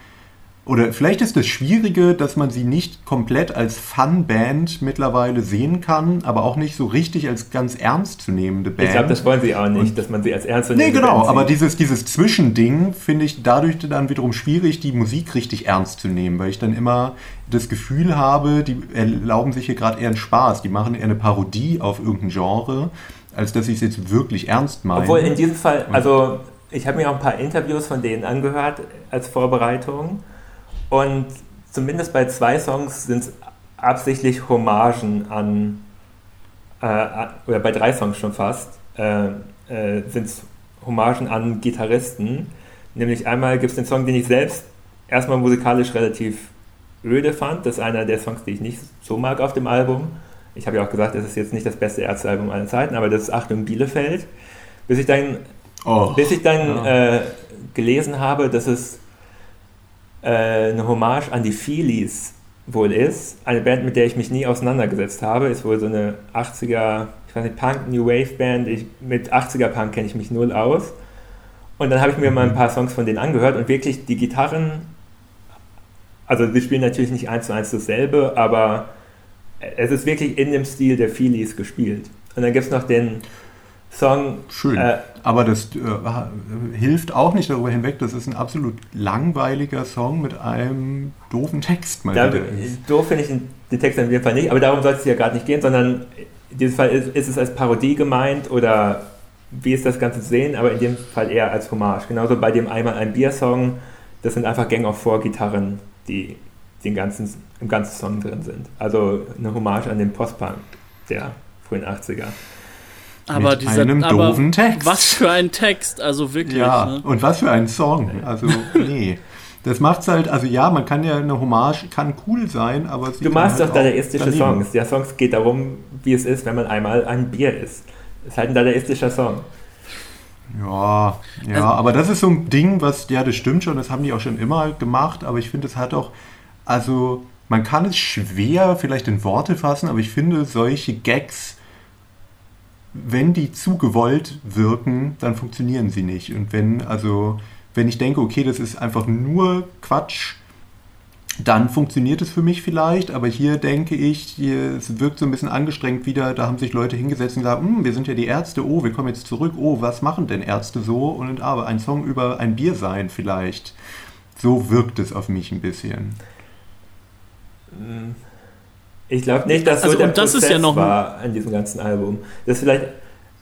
Oder vielleicht ist das Schwierige, dass man sie nicht komplett als Fun-Band mittlerweile sehen kann, aber auch nicht so richtig als ganz ernstzunehmende Band. Ich glaube, das wollen sie auch nicht, dass man sie als ernst Nee, genau, aber dieses, dieses Zwischending finde ich dadurch dann wiederum schwierig, die Musik richtig ernst zu nehmen, weil ich dann immer das Gefühl habe, die erlauben sich hier gerade eher einen Spaß, die machen eher eine Parodie auf irgendein Genre, als dass sie es jetzt wirklich ernst meinen. Obwohl in diesem Fall, also ich habe mir auch ein paar Interviews von denen angehört als Vorbereitung und zumindest bei zwei Songs sind es absichtlich Hommagen an, äh, an- oder bei drei Songs schon fast, äh, äh, sind es Hommagen an Gitarristen. Nämlich einmal gibt es den Song, den ich selbst erstmal musikalisch relativ öde fand. Das ist einer der Songs, die ich nicht so mag auf dem Album. Ich habe ja auch gesagt, es ist jetzt nicht das beste Ärztealbum aller Zeiten, aber das ist Achtung Bielefeld. Bis ich dann oh, bis ich dann ja. äh, gelesen habe, dass es eine Hommage an die Feelies wohl ist, eine Band, mit der ich mich nie auseinandergesetzt habe, ist wohl so eine 80er, ich weiß nicht, Punk, New Wave Band, ich, mit 80er Punk kenne ich mich null aus. Und dann habe ich mir mal ein paar Songs von denen angehört und wirklich die Gitarren, also sie spielen natürlich nicht eins zu eins dasselbe, aber es ist wirklich in dem Stil der Feelies gespielt. Und dann gibt es noch den Song. Schön. Äh, Aber das äh, hilft auch nicht darüber hinweg, das ist ein absolut langweiliger Song mit einem doofen Text. Mal da, doof finde ich den Text in jedem Fall nicht, aber darum soll es ja gerade nicht gehen, sondern in diesem Fall ist, ist, es als Parodie gemeint oder wie ist das Ganze zu sehen, aber in dem Fall eher als Hommage. Genauso bei dem Einmal ein Bier-Song, das sind einfach Gang of Four Gitarren, die den ganzen, im ganzen Song drin sind. Also eine Hommage an den Postpunk der frühen 80er. Aber mit dieser, einem doofen Text. Was für ein Text, also wirklich. Ja, ne? und was für ein Song. Also, nee. Das macht's halt, also ja, man kann ja eine Hommage, kann cool sein, aber Du machst halt doch dadaistische Songs. Der Song geht darum, wie es ist, wenn man einmal ein Bier isst. Ist halt ein dadaistischer Song. Ja, ja, also, aber das ist so ein Ding, was, ja, das stimmt schon, das haben die auch schon immer gemacht, aber ich finde, es hat auch, also man kann es schwer vielleicht in Worte fassen, aber ich finde, solche Gags, wenn die zu gewollt wirken, dann funktionieren sie nicht. Und wenn, also, wenn ich denke, okay, das ist einfach nur Quatsch, dann funktioniert es für mich vielleicht, aber hier denke ich, hier, es wirkt so ein bisschen angestrengt wieder, da haben sich Leute hingesetzt und gesagt, hm, wir sind ja die Ärzte, oh, wir kommen jetzt zurück, oh, was machen denn Ärzte so? Und aber ein Song über ein Bier sein vielleicht. So wirkt es auf mich ein bisschen. Ich glaube nicht, dass also, so der und das Prozess ist ja noch war an diesem ganzen Album. Das vielleicht,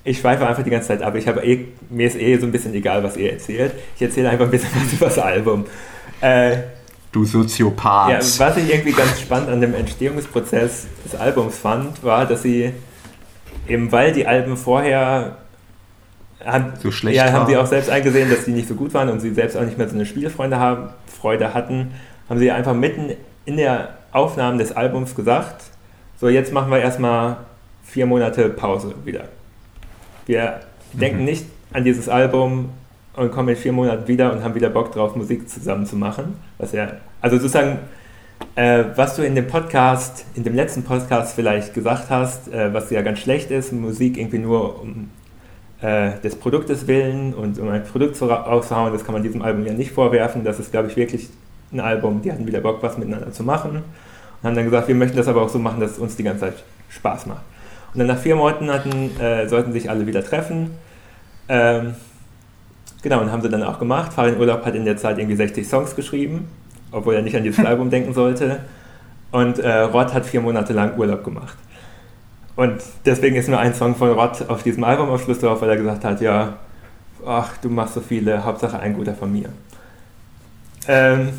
ich schweife einfach die ganze Zeit ab. Ich habe eh, mir ist eh so ein bisschen egal, was ihr erzählt. Ich erzähle einfach ein bisschen was über das Album. Äh, du Soziopath. Ja, was ich irgendwie ganz spannend an dem Entstehungsprozess des Albums fand, war, dass sie eben, weil die Alben vorher haben, so schlecht ja, haben sie auch selbst eingesehen, dass die nicht so gut waren und sie selbst auch nicht mehr so eine Spielfreude haben, Freude hatten, haben sie einfach mitten in der Aufnahme des Albums gesagt, so jetzt machen wir erstmal vier Monate Pause wieder. Wir mhm. denken nicht an dieses Album und kommen in vier Monaten wieder und haben wieder Bock drauf, Musik zusammen zu machen. Was ja, also sozusagen, äh, was du in dem Podcast, in dem letzten Podcast vielleicht gesagt hast, äh, was ja ganz schlecht ist, Musik irgendwie nur um äh, des Produktes willen und um ein Produkt rauszuhauen, das kann man diesem Album ja nicht vorwerfen. Das ist, glaube ich, wirklich ein Album, die hatten wieder Bock, was miteinander zu machen. Und haben dann gesagt, wir möchten das aber auch so machen, dass es uns die ganze Zeit Spaß macht. Und dann nach vier Monaten äh, sollten sich alle wieder treffen. Ähm, genau, und haben sie dann auch gemacht. Farin Urlaub hat in der Zeit irgendwie 60 Songs geschrieben, obwohl er nicht an dieses Album denken sollte. Und äh, Rod hat vier Monate lang Urlaub gemacht. Und deswegen ist nur ein Song von Rod auf diesem Album am Schluss drauf, weil er gesagt hat, ja, ach, du machst so viele, Hauptsache ein guter von mir. Ähm,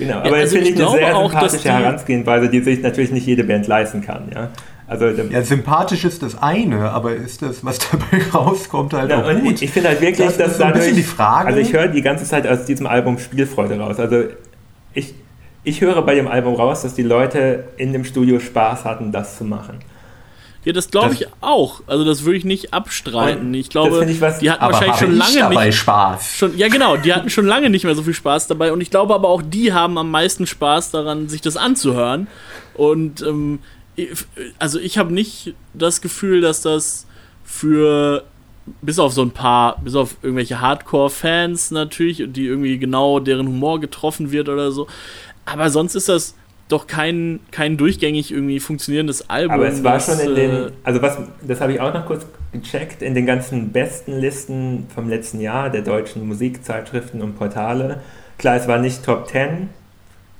genau, aber ja, also finde ich, ich eine sehr sympathische Herangehensweise, die sich natürlich nicht jede Band leisten kann, ja. Also, ja, sympathisch ist das eine, aber ist das, was dabei rauskommt, halt ja, auch gut? Ich, ich finde halt wirklich, das dass so ein dadurch, die Frage. Also ich höre die ganze Zeit aus diesem Album Spielfreude raus. Also ich, ich höre bei dem Album raus, dass die Leute in dem Studio Spaß hatten, das zu machen. Ja, das glaube ich auch. Also das würde ich nicht abstreiten. Ich glaube, ich was, die hatten wahrscheinlich schon lange dabei nicht Spaß. Schon, ja, genau. Die hatten schon lange nicht mehr so viel Spaß dabei. Und ich glaube aber auch, die haben am meisten Spaß daran, sich das anzuhören. Und ähm, also ich habe nicht das Gefühl, dass das für bis auf so ein paar, bis auf irgendwelche Hardcore-Fans natürlich, die irgendwie genau deren Humor getroffen wird oder so. Aber sonst ist das doch kein, kein durchgängig irgendwie funktionierendes Album. Aber es war das, schon in den, äh, also was, das habe ich auch noch kurz gecheckt, in den ganzen besten Listen vom letzten Jahr der deutschen Musikzeitschriften und Portale. Klar, es war nicht Top 10,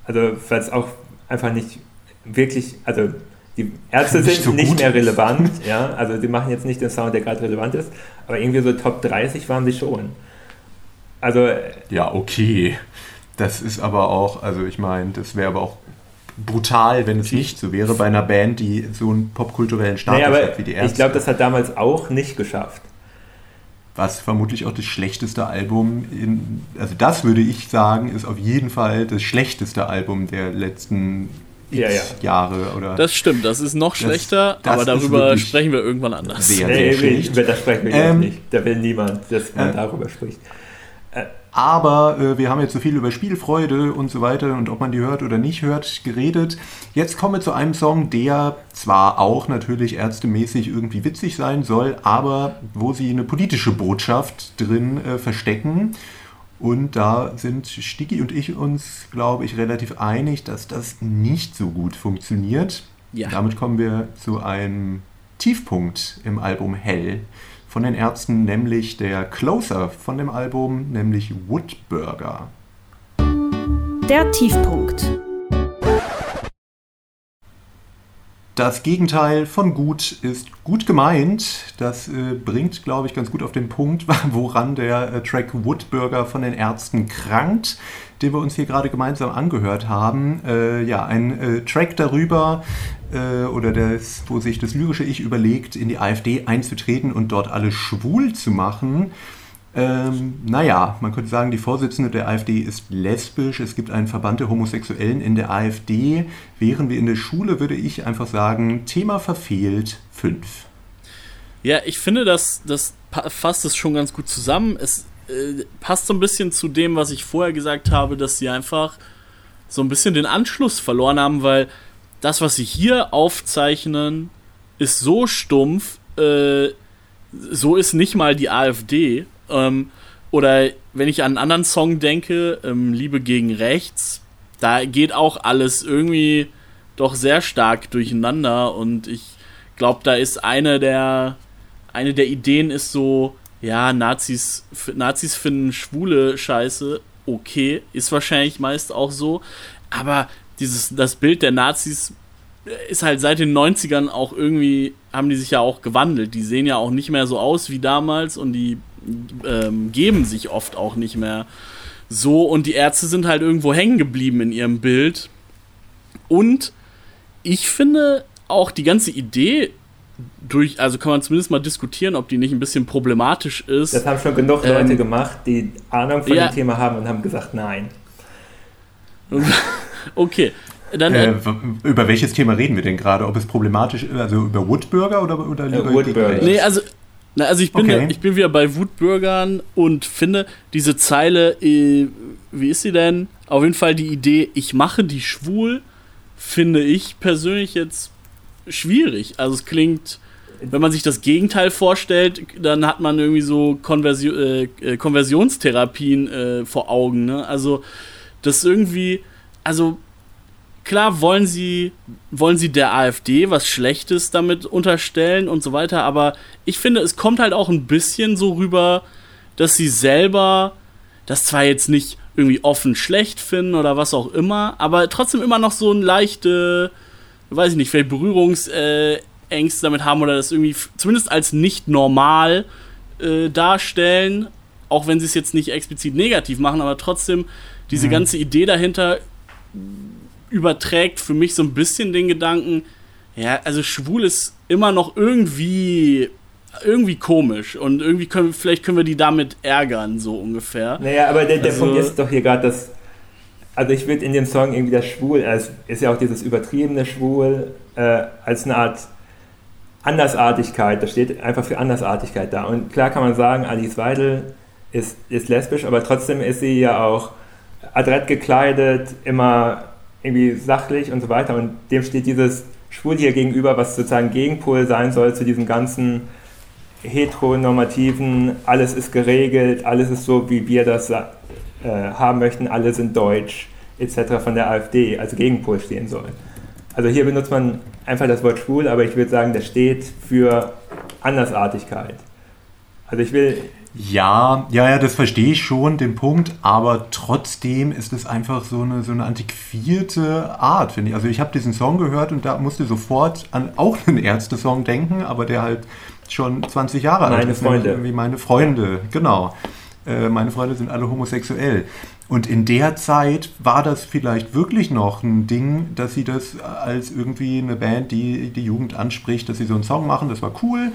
also weil es auch einfach nicht wirklich, also die Ärzte nicht sind so nicht mehr relevant, ja, also die machen jetzt nicht den Sound, der gerade relevant ist, aber irgendwie so Top 30 waren sie schon. Also ja, okay. Das ist aber auch, also ich meine, das wäre aber auch brutal, wenn es nicht so wäre bei einer Band, die so einen popkulturellen Status naja, hat wie die Ärzte. Ich glaube, das hat damals auch nicht geschafft. Was vermutlich auch das schlechteste Album, in, also das würde ich sagen, ist auf jeden Fall das schlechteste Album der letzten ja, ja. Jahre. Oder das stimmt, das ist noch schlechter, das, das aber darüber sprechen wir irgendwann anders. Sehr, sehr nee, nee, da sprechen wir ähm, jetzt nicht. Da will niemand, dass man äh, darüber spricht. Aber äh, wir haben jetzt so viel über Spielfreude und so weiter und ob man die hört oder nicht hört geredet. Jetzt kommen wir zu einem Song, der zwar auch natürlich ärztemäßig irgendwie witzig sein soll, aber wo sie eine politische Botschaft drin äh, verstecken. Und da sind Sticky und ich uns, glaube ich, relativ einig, dass das nicht so gut funktioniert. Ja. Damit kommen wir zu einem Tiefpunkt im Album Hell von den Ärzten, nämlich der Closer von dem Album, nämlich Woodburger. Der Tiefpunkt. Das Gegenteil von gut ist gut gemeint. Das äh, bringt, glaube ich, ganz gut auf den Punkt, woran der äh, Track Woodburger von den Ärzten krankt, den wir uns hier gerade gemeinsam angehört haben. Äh, ja, ein äh, Track darüber, äh, oder das, wo sich das lyrische Ich überlegt, in die AfD einzutreten und dort alle schwul zu machen. Ähm, naja, man könnte sagen, die Vorsitzende der AfD ist lesbisch. Es gibt einen Verband der Homosexuellen in der AfD. Wären wir in der Schule, würde ich einfach sagen, Thema verfehlt 5. Ja, ich finde, das, das fasst es schon ganz gut zusammen. Es äh, passt so ein bisschen zu dem, was ich vorher gesagt habe, dass sie einfach so ein bisschen den Anschluss verloren haben, weil das, was sie hier aufzeichnen, ist so stumpf, äh, so ist nicht mal die AfD. Ähm, oder wenn ich an einen anderen Song denke, ähm, Liebe gegen Rechts, da geht auch alles irgendwie doch sehr stark durcheinander und ich glaube, da ist eine der, eine der Ideen ist so, ja, Nazis, Nazis finden schwule Scheiße, okay, ist wahrscheinlich meist auch so, aber dieses, das Bild der Nazis ist halt seit den 90ern auch irgendwie, haben die sich ja auch gewandelt. Die sehen ja auch nicht mehr so aus wie damals und die ähm, geben sich oft auch nicht mehr so und die Ärzte sind halt irgendwo hängen geblieben in ihrem Bild. Und ich finde auch die ganze Idee durch, also kann man zumindest mal diskutieren, ob die nicht ein bisschen problematisch ist. Das haben schon genug ähm, Leute gemacht, die Ahnung von ja, dem Thema haben und haben gesagt, nein. okay. Dann, äh, über welches Thema reden wir denn gerade? Ob es problematisch ist, also über Woodburger oder, oder lieber äh, Woodburger. Nee, also na, also ich bin, okay. ich bin wieder bei Wutbürgern und finde diese Zeile, äh, wie ist sie denn? Auf jeden Fall die Idee, ich mache die schwul, finde ich persönlich jetzt schwierig. Also es klingt, wenn man sich das Gegenteil vorstellt, dann hat man irgendwie so Konversio äh, äh Konversionstherapien äh, vor Augen. Ne? Also das irgendwie, also klar wollen sie, wollen sie der AfD was Schlechtes damit unterstellen und so weiter, aber ich finde, es kommt halt auch ein bisschen so rüber, dass sie selber das zwar jetzt nicht irgendwie offen schlecht finden oder was auch immer, aber trotzdem immer noch so ein leichte, weiß ich nicht, vielleicht Berührungsängste damit haben oder das irgendwie zumindest als nicht normal äh, darstellen, auch wenn sie es jetzt nicht explizit negativ machen, aber trotzdem diese mhm. ganze Idee dahinter überträgt für mich so ein bisschen den Gedanken, ja, also schwul ist immer noch irgendwie irgendwie komisch und irgendwie können vielleicht können wir die damit ärgern, so ungefähr. Naja, aber der, der also, Punkt ist doch hier gerade, dass also ich würde in dem Song irgendwie das Schwul, also ist ja auch dieses übertriebene Schwul, äh, als eine Art Andersartigkeit, das steht einfach für Andersartigkeit da. Und klar kann man sagen, Alice Weidel ist, ist lesbisch, aber trotzdem ist sie ja auch adrett gekleidet, immer irgendwie sachlich und so weiter. Und dem steht dieses Schwul hier gegenüber, was sozusagen Gegenpol sein soll zu diesem ganzen heteronormativen, alles ist geregelt, alles ist so, wie wir das äh, haben möchten, alle sind deutsch, etc. von der AfD, also Gegenpol stehen soll. Also hier benutzt man einfach das Wort schwul, aber ich würde sagen, das steht für Andersartigkeit. Also ich will ja, ja, ja, das verstehe ich schon, den Punkt, aber trotzdem ist es einfach so eine, so eine antiquierte Art, finde ich. Also ich habe diesen Song gehört und da musste sofort an auch einen Ärzte-Song denken, aber der halt schon 20 Jahre alt ist. Meine Freunde. Wie meine Freunde, genau. Äh, meine Freunde sind alle homosexuell. Und in der Zeit war das vielleicht wirklich noch ein Ding, dass sie das als irgendwie eine Band, die die Jugend anspricht, dass sie so einen Song machen, das war cool.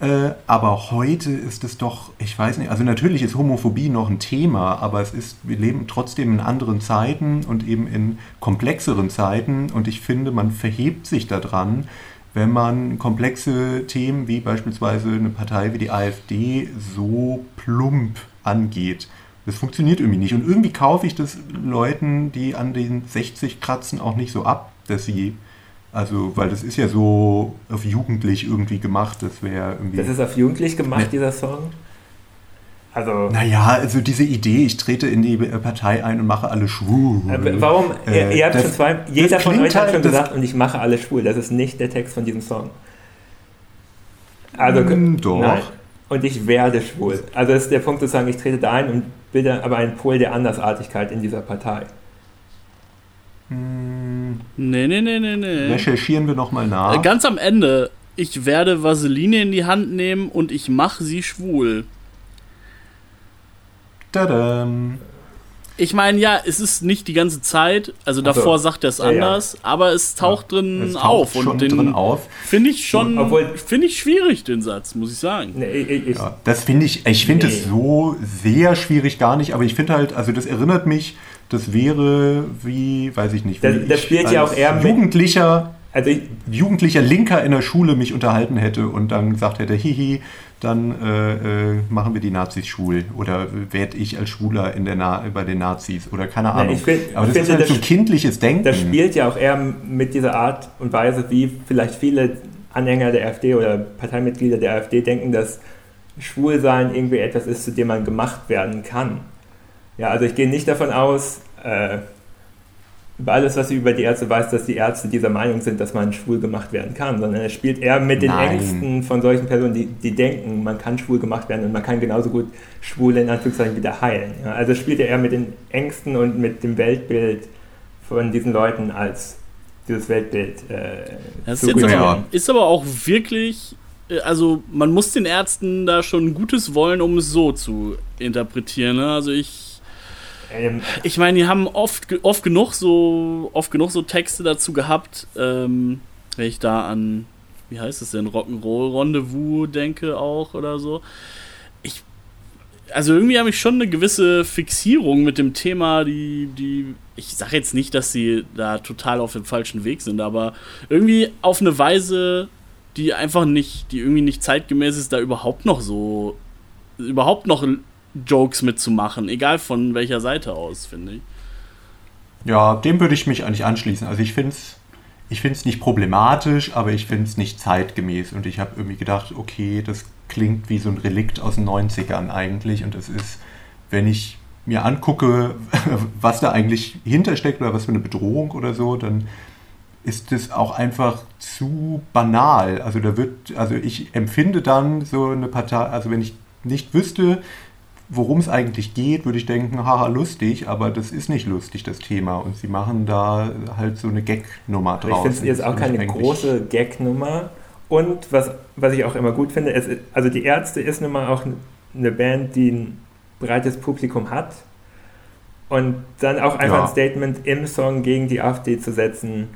Äh, aber heute ist es doch, ich weiß nicht, also natürlich ist Homophobie noch ein Thema, aber es ist, wir leben trotzdem in anderen Zeiten und eben in komplexeren Zeiten und ich finde, man verhebt sich daran, wenn man komplexe Themen wie beispielsweise eine Partei wie die AfD so plump angeht. Das funktioniert irgendwie nicht. Und irgendwie kaufe ich das Leuten, die an den 60 kratzen, auch nicht so ab, dass sie also, weil das ist ja so auf jugendlich irgendwie gemacht, das wäre irgendwie. Das ist auf jugendlich gemacht, ne. dieser Song? Also. Naja, also diese Idee, ich trete in die Partei ein und mache alle schwul. Äh, warum? Äh, ihr, habt das, schon zwei, jeder von euch hat schon halt, gesagt, und ich mache alle schwul. Das ist nicht der Text von diesem Song. Also, Mm, doch. Nein. Und ich werde schwul. Also das ist der Punkt sozusagen, ich trete da ein und bilde aber einen Pol der Andersartigkeit in dieser Partei. Hm, Nee, nee, nee, nee, nee. recherchieren wir nochmal nach. Äh, Ganz am Ende. Ich werde Vaseline in die Hand nehmen und ich mache sie schwul. Tadam. Ich meine, ja, es ist nicht die ganze Zeit, also davor sagt er es Ja, ja. anders, aber es taucht drin Es taucht auf schon und den drin auf. finde ich schon, Obwohl- finde ich schwierig den Satz, muss ich sagen. Nee, ich, Ja, das finde ich, ich finde Nee. es so sehr schwierig gar nicht, aber ich finde halt, also das erinnert mich, das wäre wie, weiß ich nicht, wie Das- das ich spielt ja als auch eher mit- Jugendlicher, also ich, jugendlicher Linker in der Schule mich unterhalten hätte und dann gesagt hätte, hihi, dann äh, äh, machen wir die Nazis schwul oder werde ich als Schwuler in der Na bei den Nazis oder keine Ahnung. ich find- aber das ist halt das- so kindliches Denken. das spielt ja auch eher mit dieser Art und Weise, wie vielleicht viele Anhänger der AfD oder Parteimitglieder der AfD denken, dass Schwulsein irgendwie etwas ist, zu dem man gemacht werden kann. Ja, also ich gehe nicht davon aus, äh, über alles, was ich über die Ärzte weiß, dass die Ärzte dieser Meinung sind, dass man schwul gemacht werden kann, sondern es spielt eher mit den Nein. Ängsten von solchen Personen, die, die denken, man kann schwul gemacht werden und man kann genauso gut Schwule in Anführungszeichen wieder heilen. Ja, also es spielt ja eher mit den Ängsten und mit dem Weltbild von diesen Leuten als dieses Weltbild äh, Das zu ist, aber, ist aber auch wirklich, äh, also man muss den Ärzten da schon Gutes wollen, um es so zu interpretieren. Ne? Also ich ähm, Ich meine, die haben oft, oft genug so oft genug so Texte dazu gehabt, ähm, wenn ich da an wie heißt es denn Rock'n'Roll Rendezvous denke auch oder so. Ich also irgendwie habe ich schon eine gewisse Fixierung mit dem Thema, die die ich sage jetzt nicht, dass sie da total auf dem falschen Weg sind, aber irgendwie auf eine Weise, die einfach nicht, die irgendwie nicht zeitgemäß ist, da überhaupt noch so überhaupt noch Jokes mitzumachen, egal von welcher Seite aus, finde ich. Ja, dem würde ich mich eigentlich anschließen. Also ich finde es ich find's nicht problematisch, aber ich finde es nicht zeitgemäß. Und ich habe irgendwie gedacht, okay, das klingt wie so ein Relikt aus den 90ern eigentlich. Und es ist, wenn ich mir angucke, was da eigentlich hintersteckt oder was für eine Bedrohung oder so, dann ist es auch einfach zu banal. Also da wird, also ich empfinde dann so eine Partei, also wenn ich nicht wüsste, worum es eigentlich geht, würde ich denken, haha, lustig, aber das ist nicht lustig, das Thema. Und sie machen da halt so eine Gag-Nummer draus. ich finde es jetzt auch keine große Gag-Nummer. Und was, was ich auch immer gut finde, ist- also die Ärzte ist nun mal auch eine Band, die ein breites Publikum hat. Und dann auch einfach Ja. ein Statement im Song gegen die AfD zu setzen,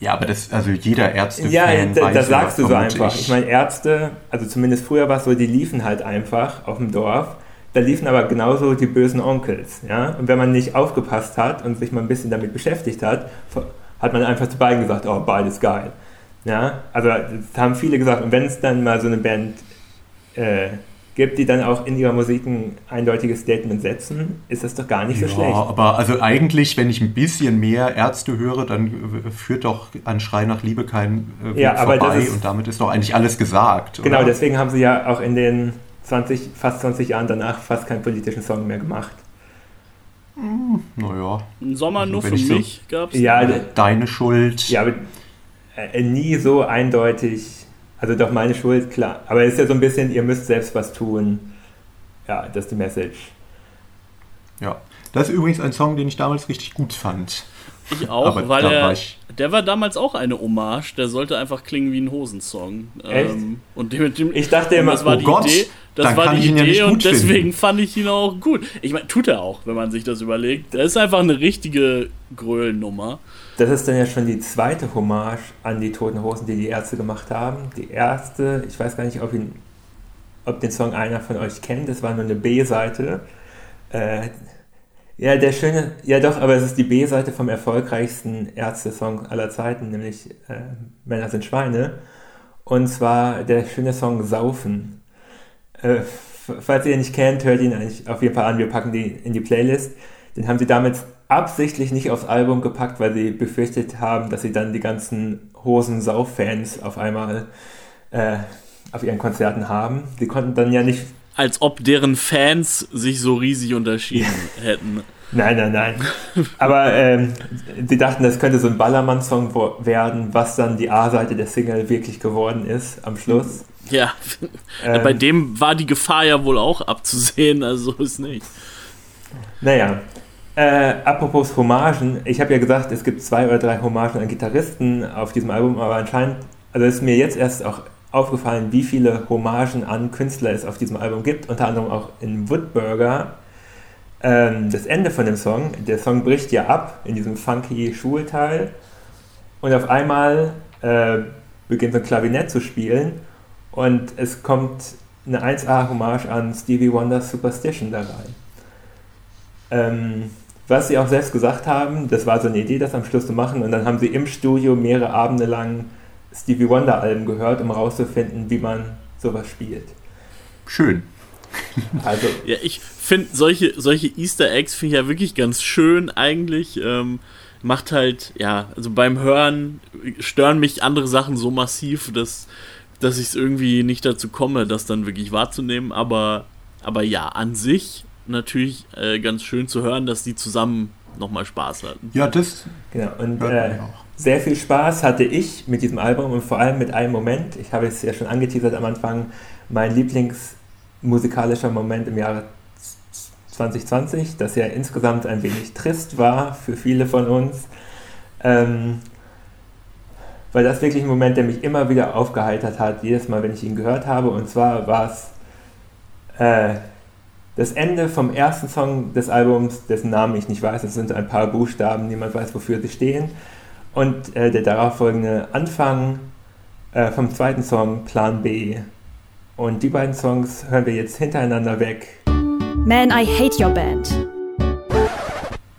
Ja, aber das, also jeder Ärzte-Fan Ja, da, weiß das ja, sagst du so einfach. Ich meine, Ärzte, also zumindest früher war es so, die liefen halt einfach auf dem Dorf. Da liefen aber genauso die bösen Onkels. Ja? Und wenn man nicht aufgepasst hat und sich mal ein bisschen damit beschäftigt hat, hat man einfach zu beiden gesagt, oh, beides geil. Ja? Also das haben viele gesagt. Und wenn es dann mal so eine Band äh, gibt, die dann auch in ihrer Musik ein eindeutiges Statement setzen, ist das doch gar nicht so ja, schlecht. aber also eigentlich, wenn ich ein bisschen mehr Ärzte höre, dann führt doch an Schrei nach Liebe kein äh, Weg Ja, vorbei ist- und damit ist doch eigentlich alles gesagt. Genau, oder? deswegen haben sie ja auch in den 20, fast 20 Jahren danach fast keinen politischen Song mehr gemacht. Naja, Ein Sommer nur Wenn für ich so- mich gab es. Ja, deine Schuld. Ja, aber äh, nie so eindeutig, also doch meine Schuld, klar. Aber es ist ja so ein bisschen, ihr müsst selbst was tun. Ja, das ist die Message. Ja. Das ist übrigens ein Song, den ich damals richtig gut fand. Ich auch, aber weil war ich- der war damals auch eine Hommage. Der sollte einfach klingen wie ein Hosensong. Echt? Ähm, und dem, dem, Ich dachte immer, das war oh die Gott, Idee. Das dann war kann die ich ihn ja Idee nicht und deswegen finden. fand ich ihn auch gut. Ich meine, tut er auch, wenn man sich das überlegt. Das ist einfach eine richtige Gröllnummer. das ist dann ja schon die zweite Hommage an die Toten Hosen, die die Ärzte gemacht haben. Die erste, ich weiß gar nicht, ob, ihn, ob den Song einer von euch kennt, das war nur eine B-Seite. Äh, ja, der schöne, ja doch, aber es ist die B-Seite vom erfolgreichsten Ärzte-Song aller Zeiten, nämlich äh, Männer sind Schweine. Und zwar der schöne Song Saufen. Äh, falls ihr ihn nicht kennt, hört ihn eigentlich auf jeden Fall an. Wir packen die in die Playlist. Den haben sie damals absichtlich nicht aufs Album gepackt, weil sie befürchtet haben, dass sie dann die ganzen Hosen-Sauf-Fans auf einmal äh, auf ihren Konzerten haben. Sie konnten dann ja nicht Als ob deren Fans sich so riesig unterschieden hätten. Nein, nein, nein. Aber ähm, sie dachten, das könnte so ein Ballermann-Song werden, was dann die A-Seite der Single wirklich geworden ist am Schluss. Ja, ähm, bei dem war die Gefahr ja wohl auch abzusehen, also so ist nicht. Naja, äh, apropos Hommagen, ich habe ja gesagt, es gibt zwei oder drei Hommagen an Gitarristen auf diesem Album, aber anscheinend, also ist mir jetzt erst auch aufgefallen, wie viele Hommagen an Künstler es auf diesem Album gibt, unter anderem auch in Woodburger. Ähm, das Ende von dem Song, der Song bricht ja ab in diesem funky Schulteil und auf einmal äh, beginnt so ein Klavinett zu spielen und es kommt eine 1A-Hommage an Stevie Wonders Superstition da rein. Ähm, was sie auch selbst gesagt haben, das war so eine Idee, das am Schluss zu machen und dann haben sie im Studio mehrere Abende lang Stevie Wonder Alben gehört, um herauszufinden, wie man sowas spielt. Schön. Also. ja, ich finde solche, solche Easter Eggs finde ich ja wirklich ganz schön eigentlich. Ähm, macht halt, ja, also beim Hören stören mich andere Sachen so massiv, dass, dass ich es irgendwie nicht dazu komme, das dann wirklich wahrzunehmen. Aber, aber ja, an sich natürlich äh, ganz schön zu hören, dass die zusammen nochmal Spaß hatten. Ja, das. Genau, und äh, sehr viel Spaß hatte ich mit diesem Album und vor allem mit einem Moment. Ich habe es ja schon angeteasert am Anfang. Mein Lieblingsmusikalischer Moment im Jahre 2020, das ja insgesamt ein wenig trist war für viele von uns. Ähm, weil das wirklich ein Moment, der mich immer wieder aufgeheitert hat, jedes Mal, wenn ich ihn gehört habe. Und zwar war es äh, das Ende vom ersten Song des Albums, dessen Namen ich nicht weiß. Es sind ein paar Buchstaben, niemand weiß, wofür sie stehen und äh, der darauffolgende Anfang äh, vom zweiten Song Plan B. Und die beiden Songs hören wir jetzt hintereinander weg. Man, I Hate Your Band.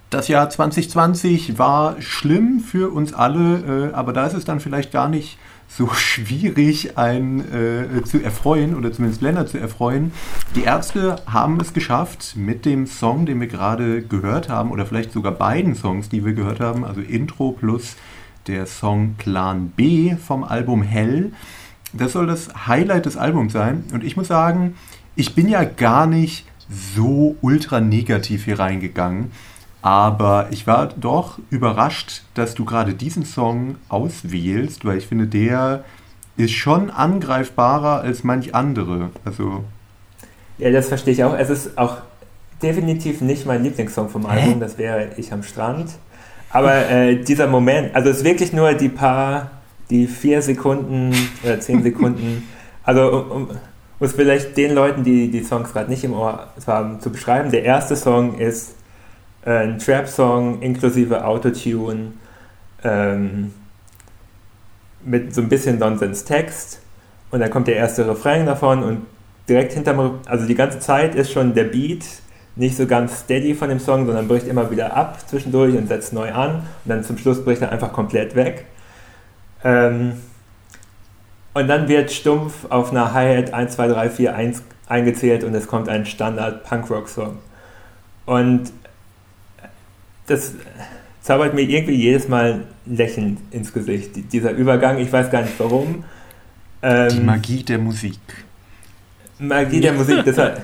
Das Jahr 2020 war schlimm für uns alle, äh, aber da ist es dann vielleicht gar nicht so schwierig, einen äh, zu erfreuen oder zumindest Länder zu erfreuen. Die Ärzte haben es geschafft mit dem Song, den wir gerade gehört haben, oder vielleicht sogar beiden Songs, die wir gehört haben, also Intro plus der Song Plan B vom Album Hell. Das soll das Highlight des Albums sein. Und ich muss sagen, ich bin ja gar nicht so ultra negativ hier reingegangen. Aber ich war doch überrascht, dass du gerade diesen Song auswählst, weil ich finde, der ist schon angreifbarer als manch andere. Also. Ja, das verstehe ich auch. Es ist auch definitiv nicht mein Lieblingssong vom Album, Hä? das wäre Ich am Strand. Aber äh, dieser Moment, also es ist wirklich nur die paar, die vier Sekunden oder zehn Sekunden, also um, um, um es vielleicht den Leuten, die die Songs gerade nicht im Ohr haben, zu beschreiben. Der erste Song ist äh, ein Trap-Song inklusive Autotune ähm, mit so ein bisschen Nonsens-Text und dann kommt der erste Refrain davon und direkt hinterm, also die ganze Zeit ist schon der Beat nicht so ganz steady von dem Song, sondern bricht immer wieder ab zwischendurch und setzt neu an und dann zum Schluss bricht er einfach komplett weg. Ähm, und dann wird stumpf auf einer Hi-Hat 1, 2, 3, 4, 1 eingezählt und es kommt ein Standard Punkrock-Song. Und das zaubert mir irgendwie jedes Mal Lächeln ins Gesicht. Dieser Übergang, ich weiß gar nicht warum. Ähm, Die Magie der Musik. Magie der Musik, deshalb.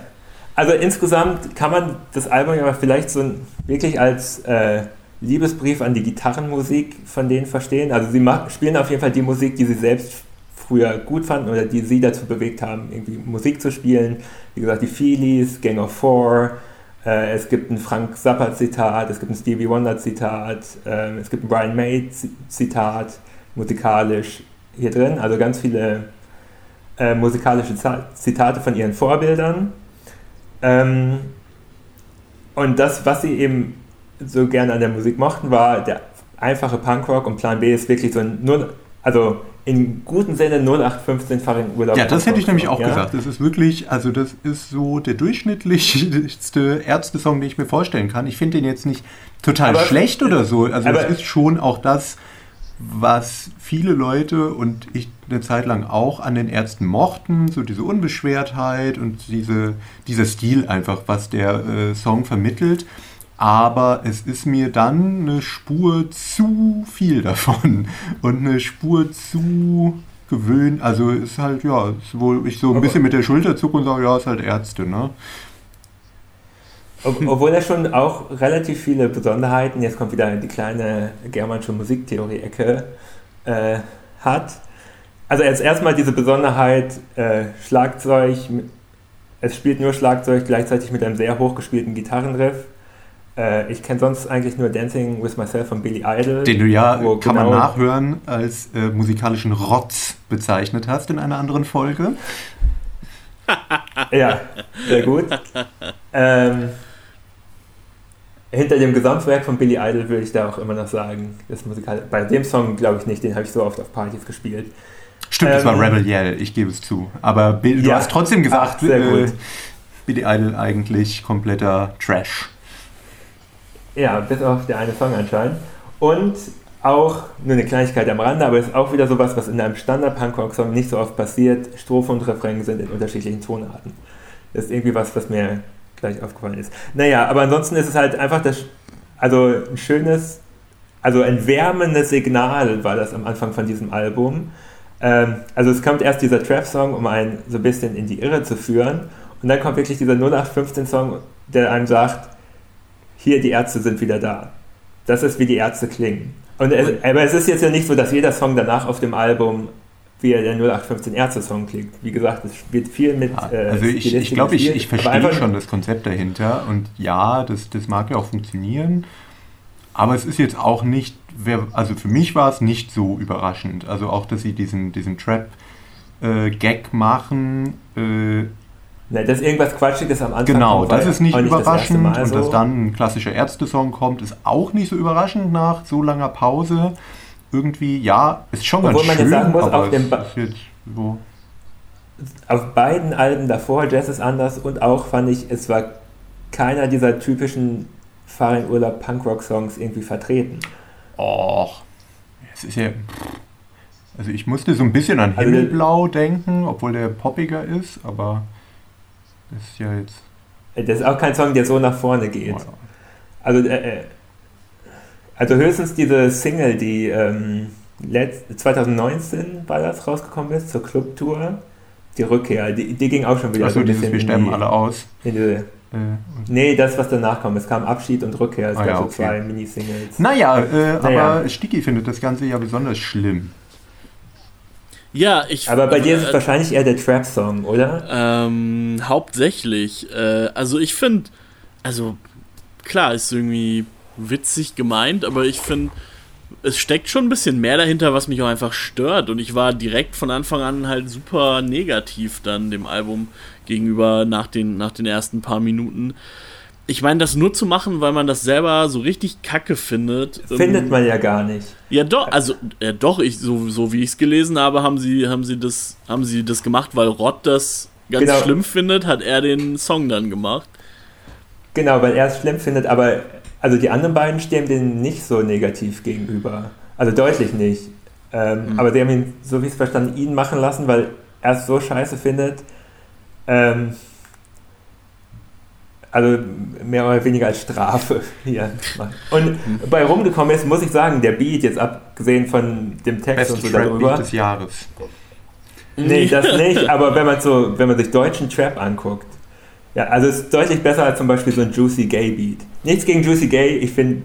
Also insgesamt kann man das Album ja vielleicht so wirklich als äh, Liebesbrief an die Gitarrenmusik von denen verstehen. Also sie spielen auf jeden Fall die Musik, die sie selbst früher gut fanden oder die sie dazu bewegt haben, irgendwie Musik zu spielen. Wie gesagt, die Feelies, Gang of Four, äh, es gibt ein Frank Zappa-Zitat, es gibt ein Stevie Wonder-Zitat, äh, es gibt ein Brian May-Zitat, musikalisch hier drin. Also ganz viele äh, musikalische Zitate von ihren Vorbildern. Ähm, und das, was sie eben so gerne an der Musik mochten, war der einfache Punkrock und Plan B ist wirklich so ein, nur, also in guten Sinne 0815-fachen Urlaub. Ja, das hätte ich nämlich auch ja? gesagt. Das ist wirklich, also das ist so der durchschnittlichste Ärzte-Song, den ich mir vorstellen kann. Ich finde den jetzt nicht total aber, schlecht oder so. Also es ist schon auch das, was viele Leute und ich eine Zeit lang auch an den Ärzten mochten, so diese Unbeschwertheit und diese, dieser Stil einfach, was der äh, Song vermittelt aber es ist mir dann eine Spur zu viel davon und eine Spur zu gewöhnt. Also ist halt, ja, ist wohl ich so ein bisschen mit der Schulter zucke und sage, ja, ist halt Ärzte, ne? Ob, obwohl er schon auch relativ viele Besonderheiten, jetzt kommt wieder die kleine germanische Musiktheorie-Ecke, äh, hat. Also jetzt erstmal diese Besonderheit, äh, Schlagzeug, es spielt nur Schlagzeug gleichzeitig mit einem sehr hochgespielten Gitarrenriff. Äh, ich kenne sonst eigentlich nur Dancing with Myself von Billy Idol. Den du ja, kann genau man nachhören, als äh, musikalischen Rotz bezeichnet hast in einer anderen Folge. ja, sehr gut. Ähm, hinter dem Gesamtwerk von Billy Idol würde ich da auch immer noch sagen, das Musikal bei dem Song glaube ich nicht, den habe ich so oft auf Partys gespielt. Stimmt, ähm, das war ähm, Rebel Yell, ich gebe es zu. Aber du ja, hast trotzdem gesagt, ach, äh, Billy Idol eigentlich kompletter Trash. Ja, bis auf der eine Song anscheinend. Und auch nur eine Kleinigkeit am Rande, aber es ist auch wieder sowas, was in einem Standard-Punkrock-Song nicht so oft passiert. Strophe und Refrain sind in unterschiedlichen Tonarten. Das ist irgendwie was, was mir gleich aufgefallen ist. Naja, aber ansonsten ist es halt einfach das, also ein schönes, also ein wärmendes Signal war das am Anfang von diesem Album. Ähm, also es kommt erst dieser Trap-Song, um einen so ein bisschen in die Irre zu führen. Und dann kommt wirklich dieser 0815-Song, der einem sagt, hier, die Ärzte sind wieder da. Das ist, wie die Ärzte klingen. Und es, aber es ist jetzt ja nicht so, dass jeder Song danach auf dem Album wie der 0815 Ärzte-Song klingt. Wie gesagt, es wird viel mit. Ja, äh, also ich, ich glaube, ich, ich verstehe schon das Konzept dahinter und ja, das, das mag ja auch funktionieren. Aber es ist jetzt auch nicht, also für mich war es nicht so überraschend. Also auch, dass sie diesen, diesen Trap-Gag äh, machen. Äh, Ne, dass irgendwas Quatschiges am Anfang Genau, kommt, das ist nicht überraschend. Das und dass dann ein klassischer Ärzte-Song kommt, ist auch nicht so überraschend nach so langer Pause. Irgendwie, ja, ist schon Obwohl ganz schön, man jetzt sagen muss, auf, dem so. auf beiden Alben davor, Jazz ist anders und auch fand ich, es war keiner dieser typischen Fahr in Urlaub Punkrock-Songs irgendwie vertreten. Och, es ist ja... Also ich musste so ein bisschen an also Himmelblau denken, obwohl der poppiger ist, aber... Das ist ja jetzt. Das ist auch kein Song, der so nach vorne geht. Also, äh, äh, also höchstens diese Single, die ähm, 2019 war das rausgekommen ist, zur Clubtour. Die Rückkehr, die, die ging auch schon wieder Achso, dieses Wir sterben alle aus. In die, äh, nee, das, was danach kommt. Es kam Abschied und Rückkehr. Es ah, gab ja, okay. so zwei Minisingles. Naja, äh, naja, aber Sticky findet das Ganze ja besonders schlimm. Ja, ich. Aber bei dir ist es äh, wahrscheinlich eher der Trap-Song, oder? Ähm, hauptsächlich. Äh, also ich finde, also klar, ist irgendwie witzig gemeint, aber ich finde, es steckt schon ein bisschen mehr dahinter, was mich auch einfach stört. Und ich war direkt von Anfang an halt super negativ dann dem Album gegenüber nach den, nach den ersten paar Minuten ich meine, das nur zu machen, weil man das selber so richtig kacke findet. Findet ähm, man ja gar nicht. Ja, doch, also, ja, doch, ich, so, so wie ich es gelesen habe, haben sie, haben, sie das, haben sie das gemacht, weil Rott das ganz genau. schlimm findet, hat er den Song dann gemacht. Genau, weil er es schlimm findet, aber also die anderen beiden stehen dem nicht so negativ gegenüber. Also deutlich nicht. Ähm, mhm. Aber sie haben ihn, so wie ich es verstanden, ihn machen lassen, weil er es so scheiße findet. Ähm, also mehr oder weniger als Strafe hier. Und bei rumgekommen ist, muss ich sagen, der Beat, jetzt abgesehen von dem Text Best und so darüber. Beat des Jahres. Nee, das nicht, aber wenn man so, wenn man sich deutschen Trap anguckt, ja, also es ist deutlich besser als zum Beispiel so ein Juicy Gay Beat. Nichts gegen Juicy Gay, ich finde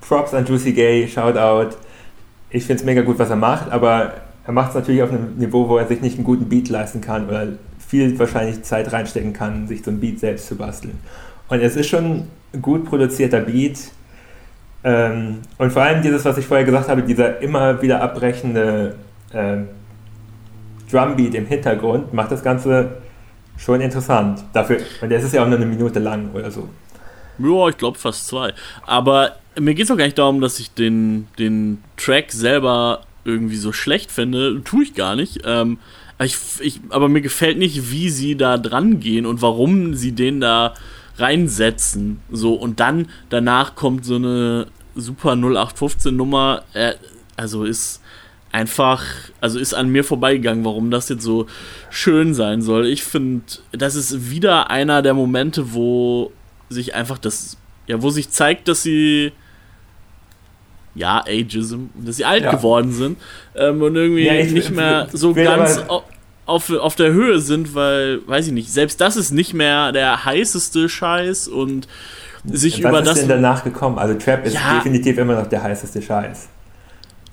Props an Juicy Gay, Shoutout. Ich finde es mega gut, was er macht, aber er macht es natürlich auf einem Niveau, wo er sich nicht einen guten Beat leisten kann oder viel wahrscheinlich Zeit reinstecken kann, sich so ein Beat selbst zu basteln. Und es ist schon ein gut produzierter Beat. Ähm, und vor allem dieses, was ich vorher gesagt habe, dieser immer wieder abbrechende äh, Drumbeat im Hintergrund macht das Ganze schon interessant. Dafür, und der ist ja auch nur eine Minute lang oder so. Ja, ich glaube fast zwei. Aber mir geht es auch gar nicht darum, dass ich den, den Track selber irgendwie so schlecht finde. Tue ich gar nicht. Ähm, ich, ich, aber mir gefällt nicht, wie sie da dran gehen und warum sie den da reinsetzen. So, und dann danach kommt so eine super 0815 Nummer. Äh, also ist einfach, also ist an mir vorbeigegangen, warum das jetzt so schön sein soll. Ich finde, das ist wieder einer der Momente, wo sich einfach das, ja, wo sich zeigt, dass sie ja, Ageism, dass sie alt ja. geworden sind ähm, und irgendwie ja, ich, nicht mehr so ganz auf, auf der Höhe sind, weil, weiß ich nicht, selbst das ist nicht mehr der heißeste Scheiß und sich Was über ist das. denn danach gekommen? Also Trap ist Ja. definitiv immer noch der heißeste Scheiß.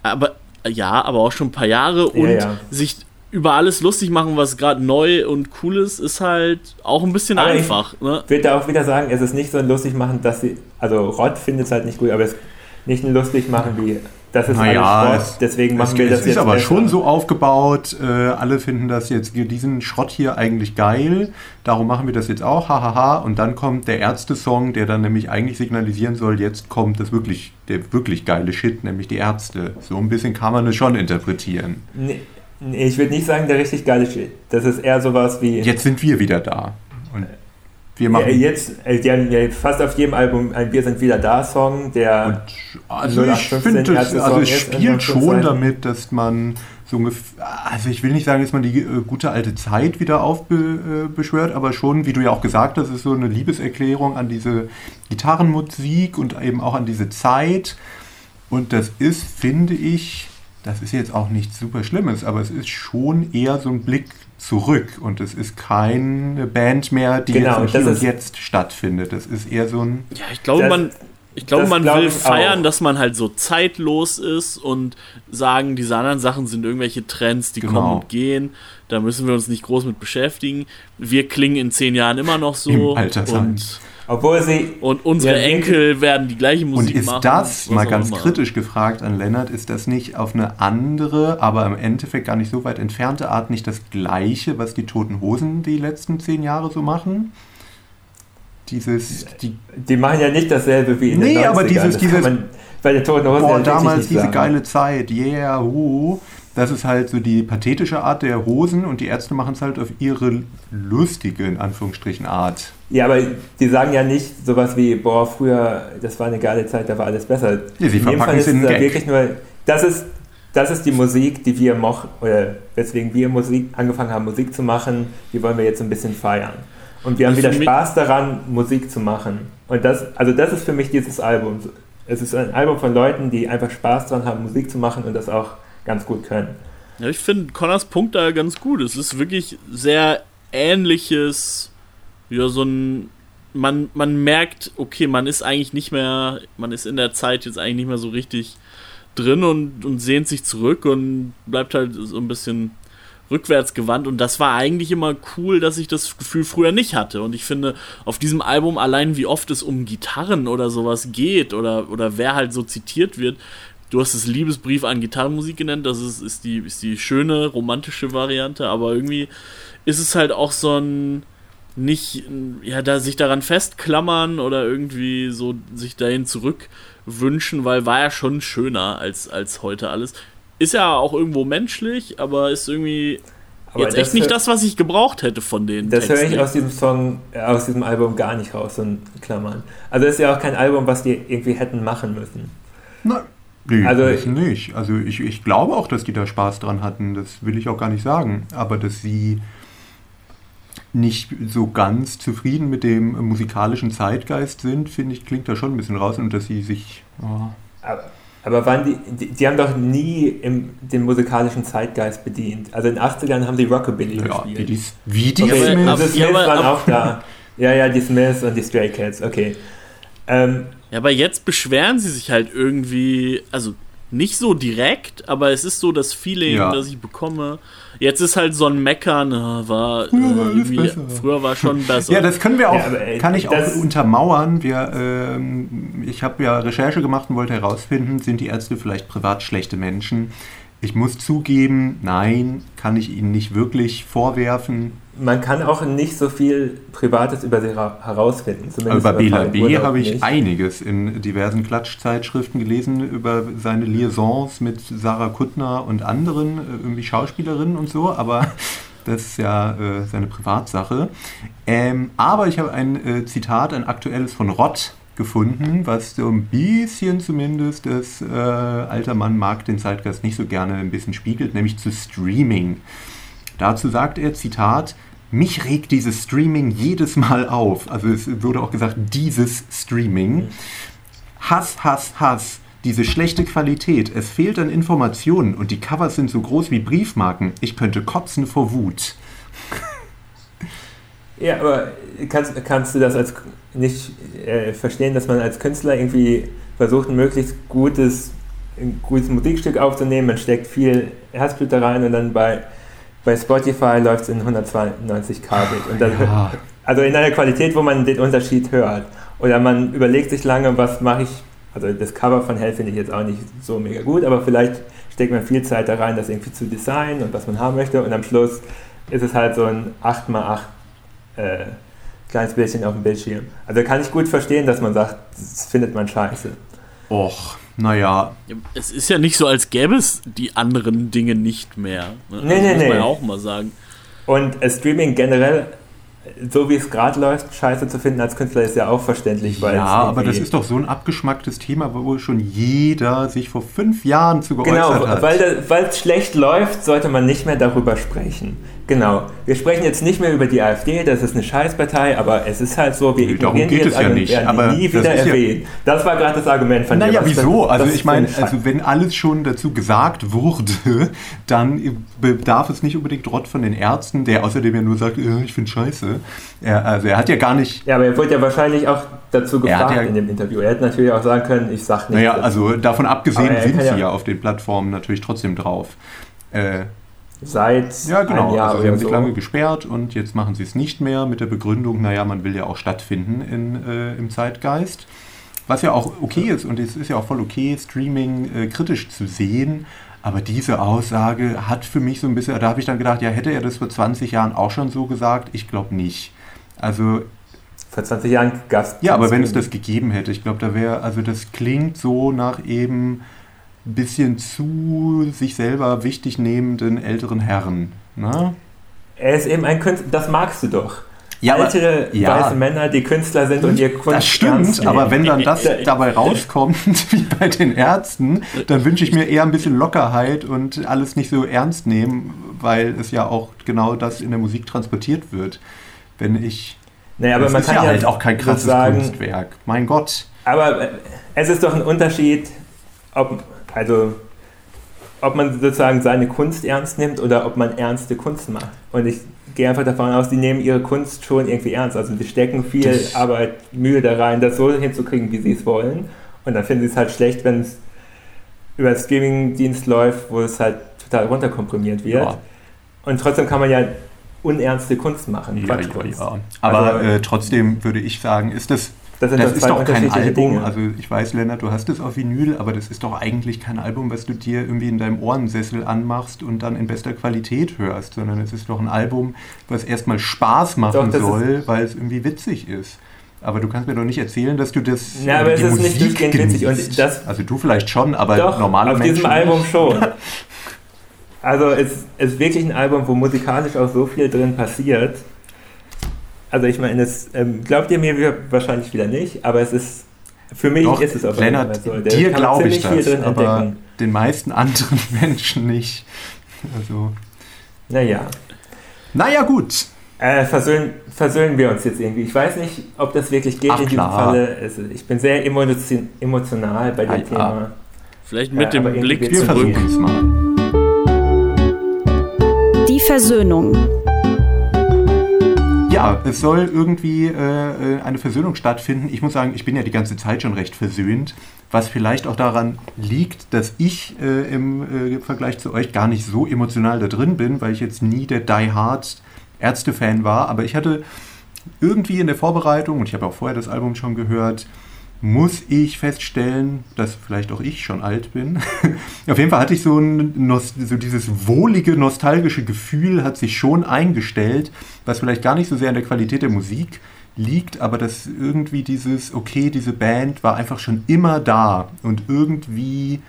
Aber ja, aber auch schon ein paar Jahre Ja, und ja. sich über alles lustig machen, was gerade neu und cool ist, ist halt auch ein bisschen Aber ich- einfach. Ne? Ich würde da auch wieder sagen, es ist nicht so ein lustig machen, dass sie, also Rott findet es halt nicht gut, aber es nicht lustig machen wie, das ist Naja, alles es- Schrott, deswegen Es, machen wir das es jetzt ist aber besser. schon so aufgebaut, äh, alle finden das jetzt, diesen Schrott hier eigentlich geil, darum machen wir das jetzt auch, hahaha, und dann kommt der Ärzte-Song, der dann nämlich eigentlich signalisieren soll, jetzt kommt das wirklich, der wirklich geile Shit, nämlich die Ärzte. So ein bisschen kann man es schon interpretieren. Nee, nee, ich würde nicht sagen, der richtig geile Shit. Das ist eher sowas wie, Jetzt sind wir wieder da. Wir ja, machen... jetzt, äh, die haben ja fast auf jedem Album ein Wir sind wieder da Song, der... Und also ich 0815 finde, also es spielt schon damit, dass man so ungefähr, also ich will nicht sagen, dass man die äh, gute alte Zeit wieder aufbeschwört, aber schon, wie du ja auch gesagt hast, ist so eine Liebeserklärung an diese Gitarrenmusik und eben auch an diese Zeit. Und das ist, finde ich, das ist jetzt auch nichts super Schlimmes, aber es ist schon eher so ein Blick zurück und es ist keine Band mehr, die Genau, jetzt ist- Jetzt stattfindet. Das ist eher so ein Ja, ich glaube, Das- man. Ich glaube, man glaub will ich feiern, auch. dass man halt so zeitlos ist und sagen, diese anderen Sachen sind irgendwelche Trends, die Genau. kommen und gehen. Da müssen wir uns nicht groß mit beschäftigen. Wir klingen in zehn Jahren immer noch so. Im Altersheim. und, Obwohl sie... und unsere Enkel werden die gleiche Und Musik ist machen. das, mal ganz immer. kritisch gefragt an Lennart, ist das nicht auf eine andere, aber im Endeffekt gar nicht so weit entfernte Art nicht das Gleiche, was die Toten Hosen die letzten zehn Jahre so machen? Dieses, die, Die machen ja nicht dasselbe wie in Nee, den 90ern. aber dieses- dieses- man bei den Toten Hosen boah, damals diese sagen. geile Zeit, yeah, hu, das ist halt so die pathetische Art der Hosen und die Ärzte machen es halt auf ihre lustige, in Anführungsstrichen, Art. Ja, aber die sagen ja nicht sowas wie, boah, früher, das war eine geile Zeit, da war alles besser. Ja, sie in dem verpacken Fall es ist in Gag. wirklich nur, das ist, das ist die Musik, die wir mochten, oder weswegen wir Musik angefangen haben, Musik zu machen, die wollen wir jetzt ein bisschen feiern. Und wir haben wieder Spaß daran, Musik zu machen. Und das, also das ist für mich dieses Album. Es ist ein Album von Leuten, die einfach Spaß daran haben, Musik zu machen und das auch ganz gut können. Ja, ich finde Connors Punkt da ganz gut. Es ist wirklich sehr ähnliches, ja, so ein. Man, man merkt, okay, man ist eigentlich nicht mehr, man ist in der Zeit jetzt eigentlich nicht mehr so richtig drin und, und sehnt sich zurück und bleibt halt so ein bisschen rückwärts gewandt. Und das war eigentlich immer cool, dass ich das Gefühl früher nicht hatte. Und ich finde, auf diesem Album allein, wie oft es um Gitarren oder sowas geht oder, oder wer halt so zitiert wird, Du hast es Liebesbrief an Gitarrenmusik genannt, das ist, ist, die, ist die schöne, romantische Variante, aber irgendwie ist es halt auch so ein nicht, ja, da sich daran festklammern oder irgendwie so sich dahin zurückwünschen, weil war ja schon schöner als, als heute alles. Ist ja auch irgendwo menschlich, aber ist irgendwie Aber jetzt echt nicht das, was ich gebraucht hätte von den Das höre ich Texten. aus diesem Song, äh, aus diesem Album gar nicht raus, so in Klammern. Also es ist ja auch kein Album, was die irgendwie hätten machen müssen. Na, nee, Also- also nicht. Also ich, ich glaube auch, dass die da Spaß dran hatten. Das will ich auch gar nicht sagen. Aber dass sie nicht so ganz zufrieden mit dem musikalischen Zeitgeist sind, finde ich, klingt da schon ein bisschen raus. Und dass sie sich... oh, Aber, aber waren die, die, die haben doch nie im, den musikalischen Zeitgeist bedient. Also in den 80ern haben die Rockabilly ja, gespielt. wie die, wie die aber- Smiths. aber- die Smiths waren auch da. Ja, ja, die Smiths und die Stray Cats, okay. Ähm, Ja, aber jetzt beschweren sie sich halt irgendwie, also nicht so direkt, aber es ist so das Feeling, Ja. das ich bekomme. Jetzt ist halt so ein Meckern, ah, war, Früher war äh, früher war schon besser. Ja, das können wir auch, Ja, äh, kann ich auch untermauern. Wir, ähm, ich habe ja Recherche gemacht und wollte herausfinden, sind die Ärzte vielleicht privat schlechte Menschen? Ich muss zugeben, nein, kann ich ihnen nicht wirklich vorwerfen. Man kann auch nicht so viel Privates über sie ra- herausfinden. Bei Bela B. Habe ich nicht. einiges in diversen Klatschzeitschriften gelesen über seine Liaisons mit Sarah Kuttner und anderen, äh, irgendwie Schauspielerinnen und so, aber das ist ja äh, seine Privatsache. Ähm, aber ich habe ein äh, Zitat, ein aktuelles von Rott gefunden, was so ein bisschen zumindest das äh, alter Mann mag den Zeitgeist nicht so gerne ein bisschen spiegelt, nämlich zu Streaming. Dazu sagt er, Zitat, mich regt dieses Streaming jedes Mal auf. Also es wurde auch gesagt, dieses Streaming. Hass, Hass, Hass. Diese schlechte Qualität, es fehlt an Informationen und die Covers sind so groß wie Briefmarken. Ich könnte kotzen vor Wut. Ja, aber kannst, kannst du das als nicht äh, verstehen, dass man als Künstler irgendwie versucht, ein möglichst gutes, ein gutes Musikstück aufzunehmen, man steckt viel Herzblut da rein und dann bei, bei Spotify läuft es in 192k Bit. Und dann, ja. Also in einer Qualität, wo man den Unterschied hört. Oder man überlegt sich lange, was mache ich. Also das Cover von Hell finde ich jetzt auch nicht so mega gut, aber vielleicht steckt man viel Zeit da rein, das irgendwie zu designen und was man haben möchte. Und am Schluss ist es halt so ein 8x8 äh, kleines Bildchen auf dem Bildschirm. Also kann ich gut verstehen, dass man sagt, das findet man scheiße. Och, naja. Es ist ja nicht so, als gäbe es die anderen Dinge nicht mehr. Ne? Nee, also nee, muss nee. man ja auch mal sagen. Und Streaming generell so wie es gerade läuft, scheiße zu finden als Künstler ist ja auch verständlich. ja, aber das ist doch so ein abgeschmacktes Thema, wo schon jeder sich vor fünf Jahren zu geäußert genau, hat. Genau, weil es schlecht läuft, sollte man nicht mehr darüber sprechen. Genau. Wir sprechen jetzt nicht mehr über die AfD, das ist eine Scheißpartei, aber es ist halt so, wir ignorieren die jetzt ja nicht, aber nie wieder erwähnen. Ja das war gerade das Argument von naja, dir. Naja, wieso? Das, also ich meine, also wenn alles schon dazu gesagt wurde, dann bedarf es nicht unbedingt Rott von den Ärzten, der außerdem ja nur sagt, äh, ich finde scheiße. Er, also er hat ja gar nicht... Ja, aber er wurde ja wahrscheinlich auch dazu gefragt ja, in dem Interview. Er hätte natürlich auch sagen können, ich sag nicht. Naja, also davon abgesehen sind sie ja auf den Plattformen natürlich trotzdem drauf. Äh, seit ja, genau. Jahr. Also sie haben so. sich lange gesperrt und jetzt machen sie es nicht mehr mit der Begründung, naja, man will ja auch stattfinden in, äh, im Zeitgeist. Was ja auch okay ist und es ist ja auch voll okay, Streaming äh, kritisch zu sehen. Aber diese Aussage hat für mich so ein bisschen, da habe ich dann gedacht, ja, hätte er das vor 20 Jahren auch schon so gesagt? Ich glaube nicht. Also. Vor 20 Jahren es. Ja, aber wenn es das gegeben hätte, ich glaube, da wäre, also das klingt so nach eben bisschen zu sich selber wichtig nehmenden älteren Herren. Ne? Er ist eben ein Künstler, das magst du doch. Ja, Alte ja, weiße Männer, die Künstler sind und ihr Kunst. Das stimmt, aber wenn dann das dabei rauskommt, wie bei den Ärzten, dann wünsche ich mir eher ein bisschen Lockerheit und alles nicht so ernst nehmen, weil es ja auch genau das in der Musik transportiert wird. Wenn ich. Naja, aber man ist kann ja halt auch kein krasses sagen, Kunstwerk. Mein Gott. Aber es ist doch ein Unterschied, ob also ob man sozusagen seine Kunst ernst nimmt oder ob man ernste Kunst macht. Und ich gehe einfach davon aus, die nehmen ihre Kunst schon irgendwie ernst. Also die stecken viel das Arbeit, Mühe da rein, das so hinzukriegen, wie sie es wollen. Und dann finden sie es halt schlecht, wenn es über einen Streaming-Dienst läuft, wo es halt total runterkomprimiert wird. Ja. Und trotzdem kann man ja unernste Kunst machen. Ja, ja, ja. Aber also, äh, trotzdem würde ich sagen, ist das das, das ist doch kein Album. Dinge. Also ich weiß, Lennart, du hast es auf Vinyl, aber das ist doch eigentlich kein Album, was du dir irgendwie in deinem Ohrensessel anmachst und dann in bester Qualität hörst, sondern es ist doch ein Album, was erstmal Spaß machen doch, soll, weil es irgendwie witzig ist. Aber du kannst mir doch nicht erzählen, dass du das. Ja, aber es ist Musik nicht durchgehend witzig. Und das also du vielleicht schon, aber doch, normale auf Menschen. Auf diesem Album schon. Also es ist wirklich ein Album, wo musikalisch auch so viel drin passiert also ich meine, es ähm, glaubt ihr mir wahrscheinlich wieder nicht, aber es ist für mich Doch, ist es auf jeden Fall so. Der dir glaube ich das, aber entdecken. den meisten anderen Menschen nicht. Also. Naja. Naja, gut. Äh, versöhnen, versöhnen wir uns jetzt irgendwie. Ich weiß nicht, ob das wirklich geht Ach, in diesem klar. Falle. Also ich bin sehr emotional bei dem ja, Thema. Vielleicht mit äh, dem Blick wir zurück. Mal. Die Versöhnung ja, es soll irgendwie äh, äh, eine Versöhnung stattfinden. Ich muss sagen, ich bin ja die ganze Zeit schon recht versöhnt, was vielleicht auch daran liegt, dass ich äh, im äh, Vergleich zu euch gar nicht so emotional da drin bin, weil ich jetzt nie der Die Hard Ärzte-Fan war. Aber ich hatte irgendwie in der Vorbereitung, und ich habe auch vorher das Album schon gehört, muss ich feststellen, dass vielleicht auch ich schon alt bin. Auf jeden Fall hatte ich so, ein, so dieses wohlige, nostalgische Gefühl hat sich schon eingestellt, was vielleicht gar nicht so sehr an der Qualität der Musik liegt, aber dass irgendwie dieses, okay, diese Band war einfach schon immer da und irgendwie,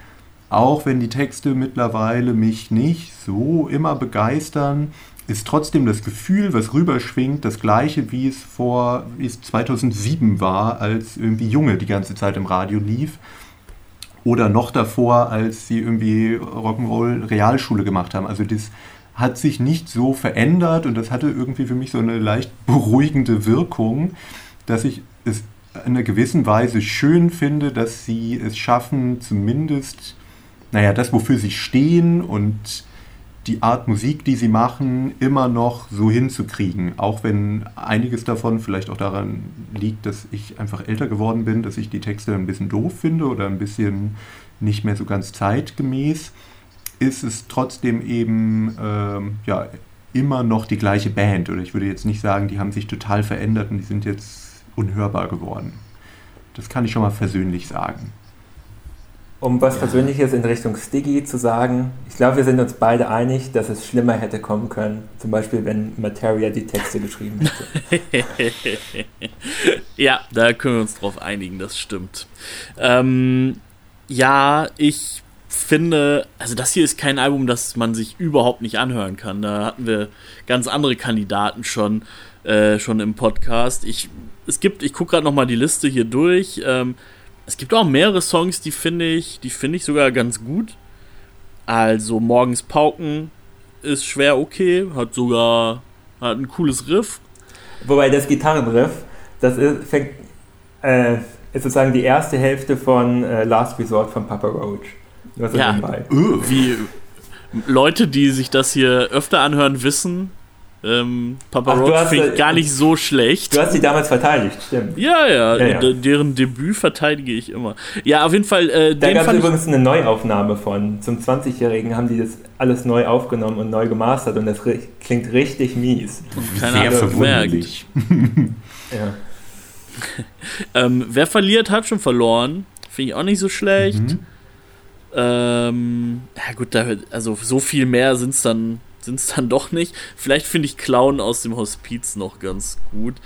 auch wenn die Texte mittlerweile mich nicht so immer begeistern, ist trotzdem das Gefühl, was rüberschwingt, das gleiche, wie es vor wie es 2007 war, als irgendwie Junge die ganze Zeit im Radio lief. Oder noch davor, als sie irgendwie Rock'n'Roll Realschule gemacht haben. Also das hat sich nicht so verändert und das hatte irgendwie für mich so eine leicht beruhigende Wirkung, dass ich es in einer gewissen Weise schön finde, dass sie es schaffen, zumindest, naja, das, wofür sie stehen und die Art Musik, die sie machen, immer noch so hinzukriegen. Auch wenn einiges davon vielleicht auch daran liegt, dass ich einfach älter geworden bin, dass ich die Texte ein bisschen doof finde oder ein bisschen nicht mehr so ganz zeitgemäß, ist es trotzdem eben ähm, ja, immer noch die gleiche Band. Oder ich würde jetzt nicht sagen, die haben sich total verändert und die sind jetzt unhörbar geworden. Das kann ich schon mal versöhnlich sagen. Um was Persönliches in Richtung Stiggy zu sagen, ich glaube, wir sind uns beide einig, dass es schlimmer hätte kommen können. Zum Beispiel, wenn Materia die Texte geschrieben hätte. ja, da können wir uns drauf einigen, das stimmt. Ähm, ja, ich finde, also das hier ist kein Album, das man sich überhaupt nicht anhören kann. Da hatten wir ganz andere Kandidaten schon, äh, schon im Podcast. Ich, es gibt, ich gucke gerade noch mal die Liste hier durch. Ähm, es gibt auch mehrere Songs, die finde ich, die finde ich sogar ganz gut. Also Morgens Pauken ist schwer okay, hat sogar hat ein cooles Riff. Wobei das Gitarrenriff, das ist, fängt, äh, ist sozusagen die erste Hälfte von äh, Last Resort von Papa Roach. ja, wie Leute, die sich das hier öfter anhören, wissen, ähm, Papa Ach, Roach finde ich äh, gar nicht so schlecht. Du hast sie damals verteidigt, stimmt. Ja, ja, ja, ja. deren Debüt verteidige ich immer. Ja, auf jeden Fall. Äh, da gab es übrigens eine Neuaufnahme von. Zum 20-Jährigen haben die das alles neu aufgenommen und neu gemastert und das klingt richtig mies. Keiner Sehr verwunderlich. ja. ähm, wer verliert, hat schon verloren. Finde ich auch nicht so schlecht. Mhm. Ähm, ja gut, da, also so viel mehr sind es dann sind es dann doch nicht. Vielleicht finde ich Clown aus dem Hospiz noch ganz gut.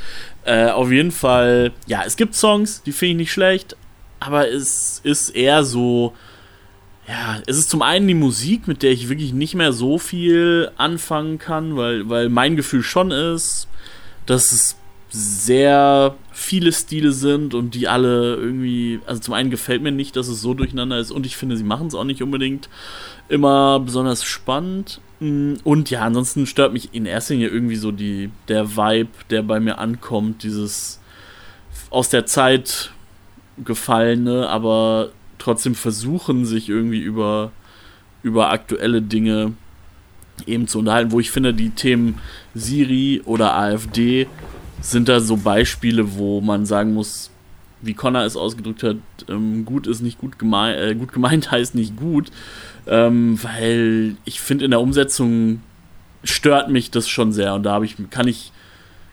Äh, auf jeden Fall, ja, es gibt Songs, die finde ich nicht schlecht, aber es ist eher so, ja, es ist zum einen die Musik, mit der ich wirklich nicht mehr so viel anfangen kann, weil, weil mein Gefühl schon ist, dass es sehr viele Stile sind und die alle irgendwie, also zum einen gefällt mir nicht, dass es so durcheinander ist und ich finde, sie machen es auch nicht unbedingt immer besonders spannend. Mm, und ja, ansonsten stört mich in erster Linie irgendwie so die, der Vibe, der bei mir ankommt, dieses aus der Zeit gefallene, aber trotzdem versuchen, sich irgendwie über, über aktuelle Dinge eben zu unterhalten, wo ich finde, die Themen Siri oder AfD sind da so Beispiele, wo man sagen muss, wie Connor es ausgedrückt hat, ähm, gut ist nicht gut gemeint, äh, gut gemeint heißt nicht gut, ähm, weil ich finde in der Umsetzung stört mich das schon sehr und da ich kann ich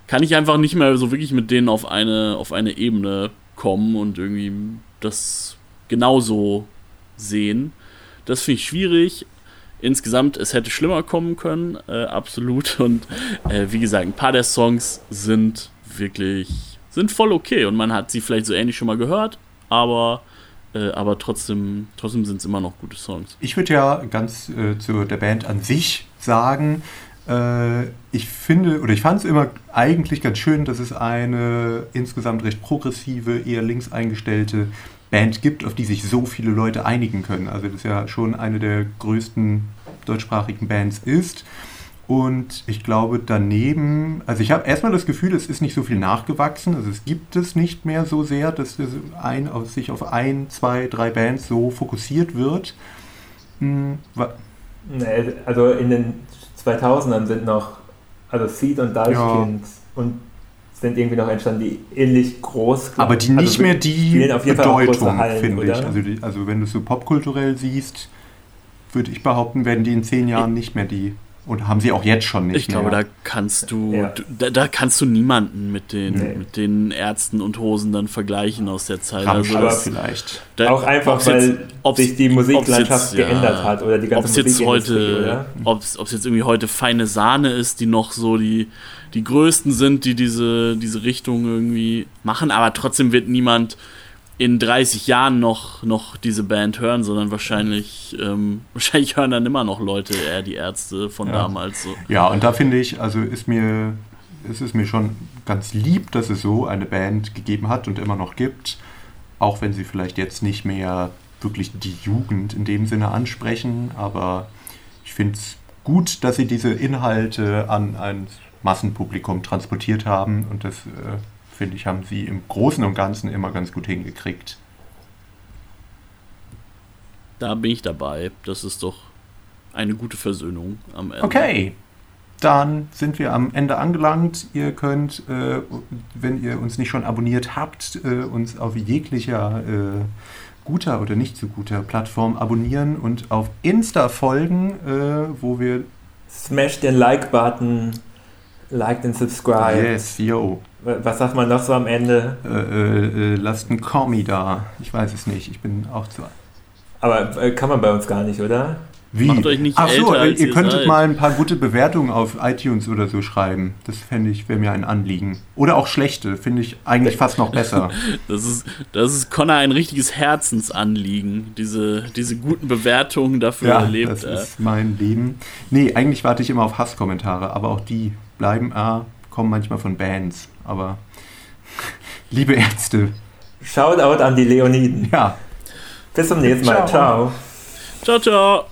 kann ich einfach nicht mehr so wirklich mit denen auf eine auf eine Ebene kommen und irgendwie das genauso sehen. Das finde ich schwierig. Insgesamt, es hätte schlimmer kommen können, äh, absolut. Und äh, wie gesagt, ein paar der Songs sind wirklich, sind voll okay. Und man hat sie vielleicht so ähnlich schon mal gehört, aber, äh, aber trotzdem, trotzdem sind es immer noch gute Songs. Ich würde ja ganz äh, zu der Band an sich sagen, äh, ich finde, oder ich fand es immer eigentlich ganz schön, dass es eine insgesamt recht progressive, eher links eingestellte Band gibt, auf die sich so viele Leute einigen können. Also das ja schon eine der größten deutschsprachigen Bands ist. Und ich glaube daneben, also ich habe erstmal das Gefühl, es ist nicht so viel nachgewachsen. Also es gibt es nicht mehr so sehr, dass es ein, sich auf ein, zwei, drei Bands so fokussiert wird. Hm, nee, also in den 2000ern sind noch, also Seed und Deichkind ja. und sind irgendwie noch entstanden, die ähnlich groß Aber die nicht also mehr die Bedeutung, finde ich. Also, die, also wenn du es so popkulturell siehst, würde ich behaupten, werden die in zehn Jahren nicht mehr die und haben sie auch jetzt schon nicht ich mehr. Glaube, da kannst du, ja. da, da, kannst du niemanden mit den, nee. mit den Ärzten und Hosen dann vergleichen aus der Zeit. Also das, vielleicht. Da, auch einfach, weil jetzt, sich die Musiklandschaft jetzt, geändert ja, hat oder die ganze ob's jetzt heute, Ob es jetzt irgendwie heute feine Sahne ist, die noch so die, die größten sind, die diese, diese Richtung irgendwie machen, aber trotzdem wird niemand in 30 Jahren noch, noch diese Band hören, sondern wahrscheinlich, ähm, wahrscheinlich hören dann immer noch Leute eher die Ärzte von ja. damals. So. Ja, und da finde ich, also ist mir, ist es mir schon ganz lieb, dass es so eine Band gegeben hat und immer noch gibt, auch wenn sie vielleicht jetzt nicht mehr wirklich die Jugend in dem Sinne ansprechen, aber ich finde es gut, dass sie diese Inhalte an ein Massenpublikum transportiert haben und das äh, finde ich, haben sie im Großen und Ganzen immer ganz gut hingekriegt. Da bin ich dabei. Das ist doch eine gute Versöhnung am Ende. Okay, dann sind wir am Ende angelangt. Ihr könnt, äh, wenn ihr uns nicht schon abonniert habt, äh, uns auf jeglicher äh, guter oder nicht so guter Plattform abonnieren und auf Insta folgen, äh, wo wir. Smash den Like-Button, like den Subscribe. Yes, yo. Was sagt man noch so am Ende? Äh, äh, äh, lasst ein Kommi da. Ich weiß es nicht. Ich bin auch zu. Aber äh, kann man bei uns gar nicht, oder? Wie? Macht euch nicht Ach so, älter, als ihr ihr könntet seid. mal ein paar gute Bewertungen auf iTunes oder so schreiben. Das fände ich, wäre mir ein Anliegen. Oder auch schlechte, finde ich eigentlich fast noch besser. Das ist, das ist Connor ein richtiges Herzensanliegen. Diese, diese guten Bewertungen dafür ja, lebt das er. ist mein Leben. Nee, eigentlich warte ich immer auf Hasskommentare, aber auch die bleiben, ah, kommen manchmal von Bands. Aber liebe Ärzte, Shoutout an die Leoniden. ja, Bis zum nächsten Mal. Ciao. Ciao. Ciao, ciao.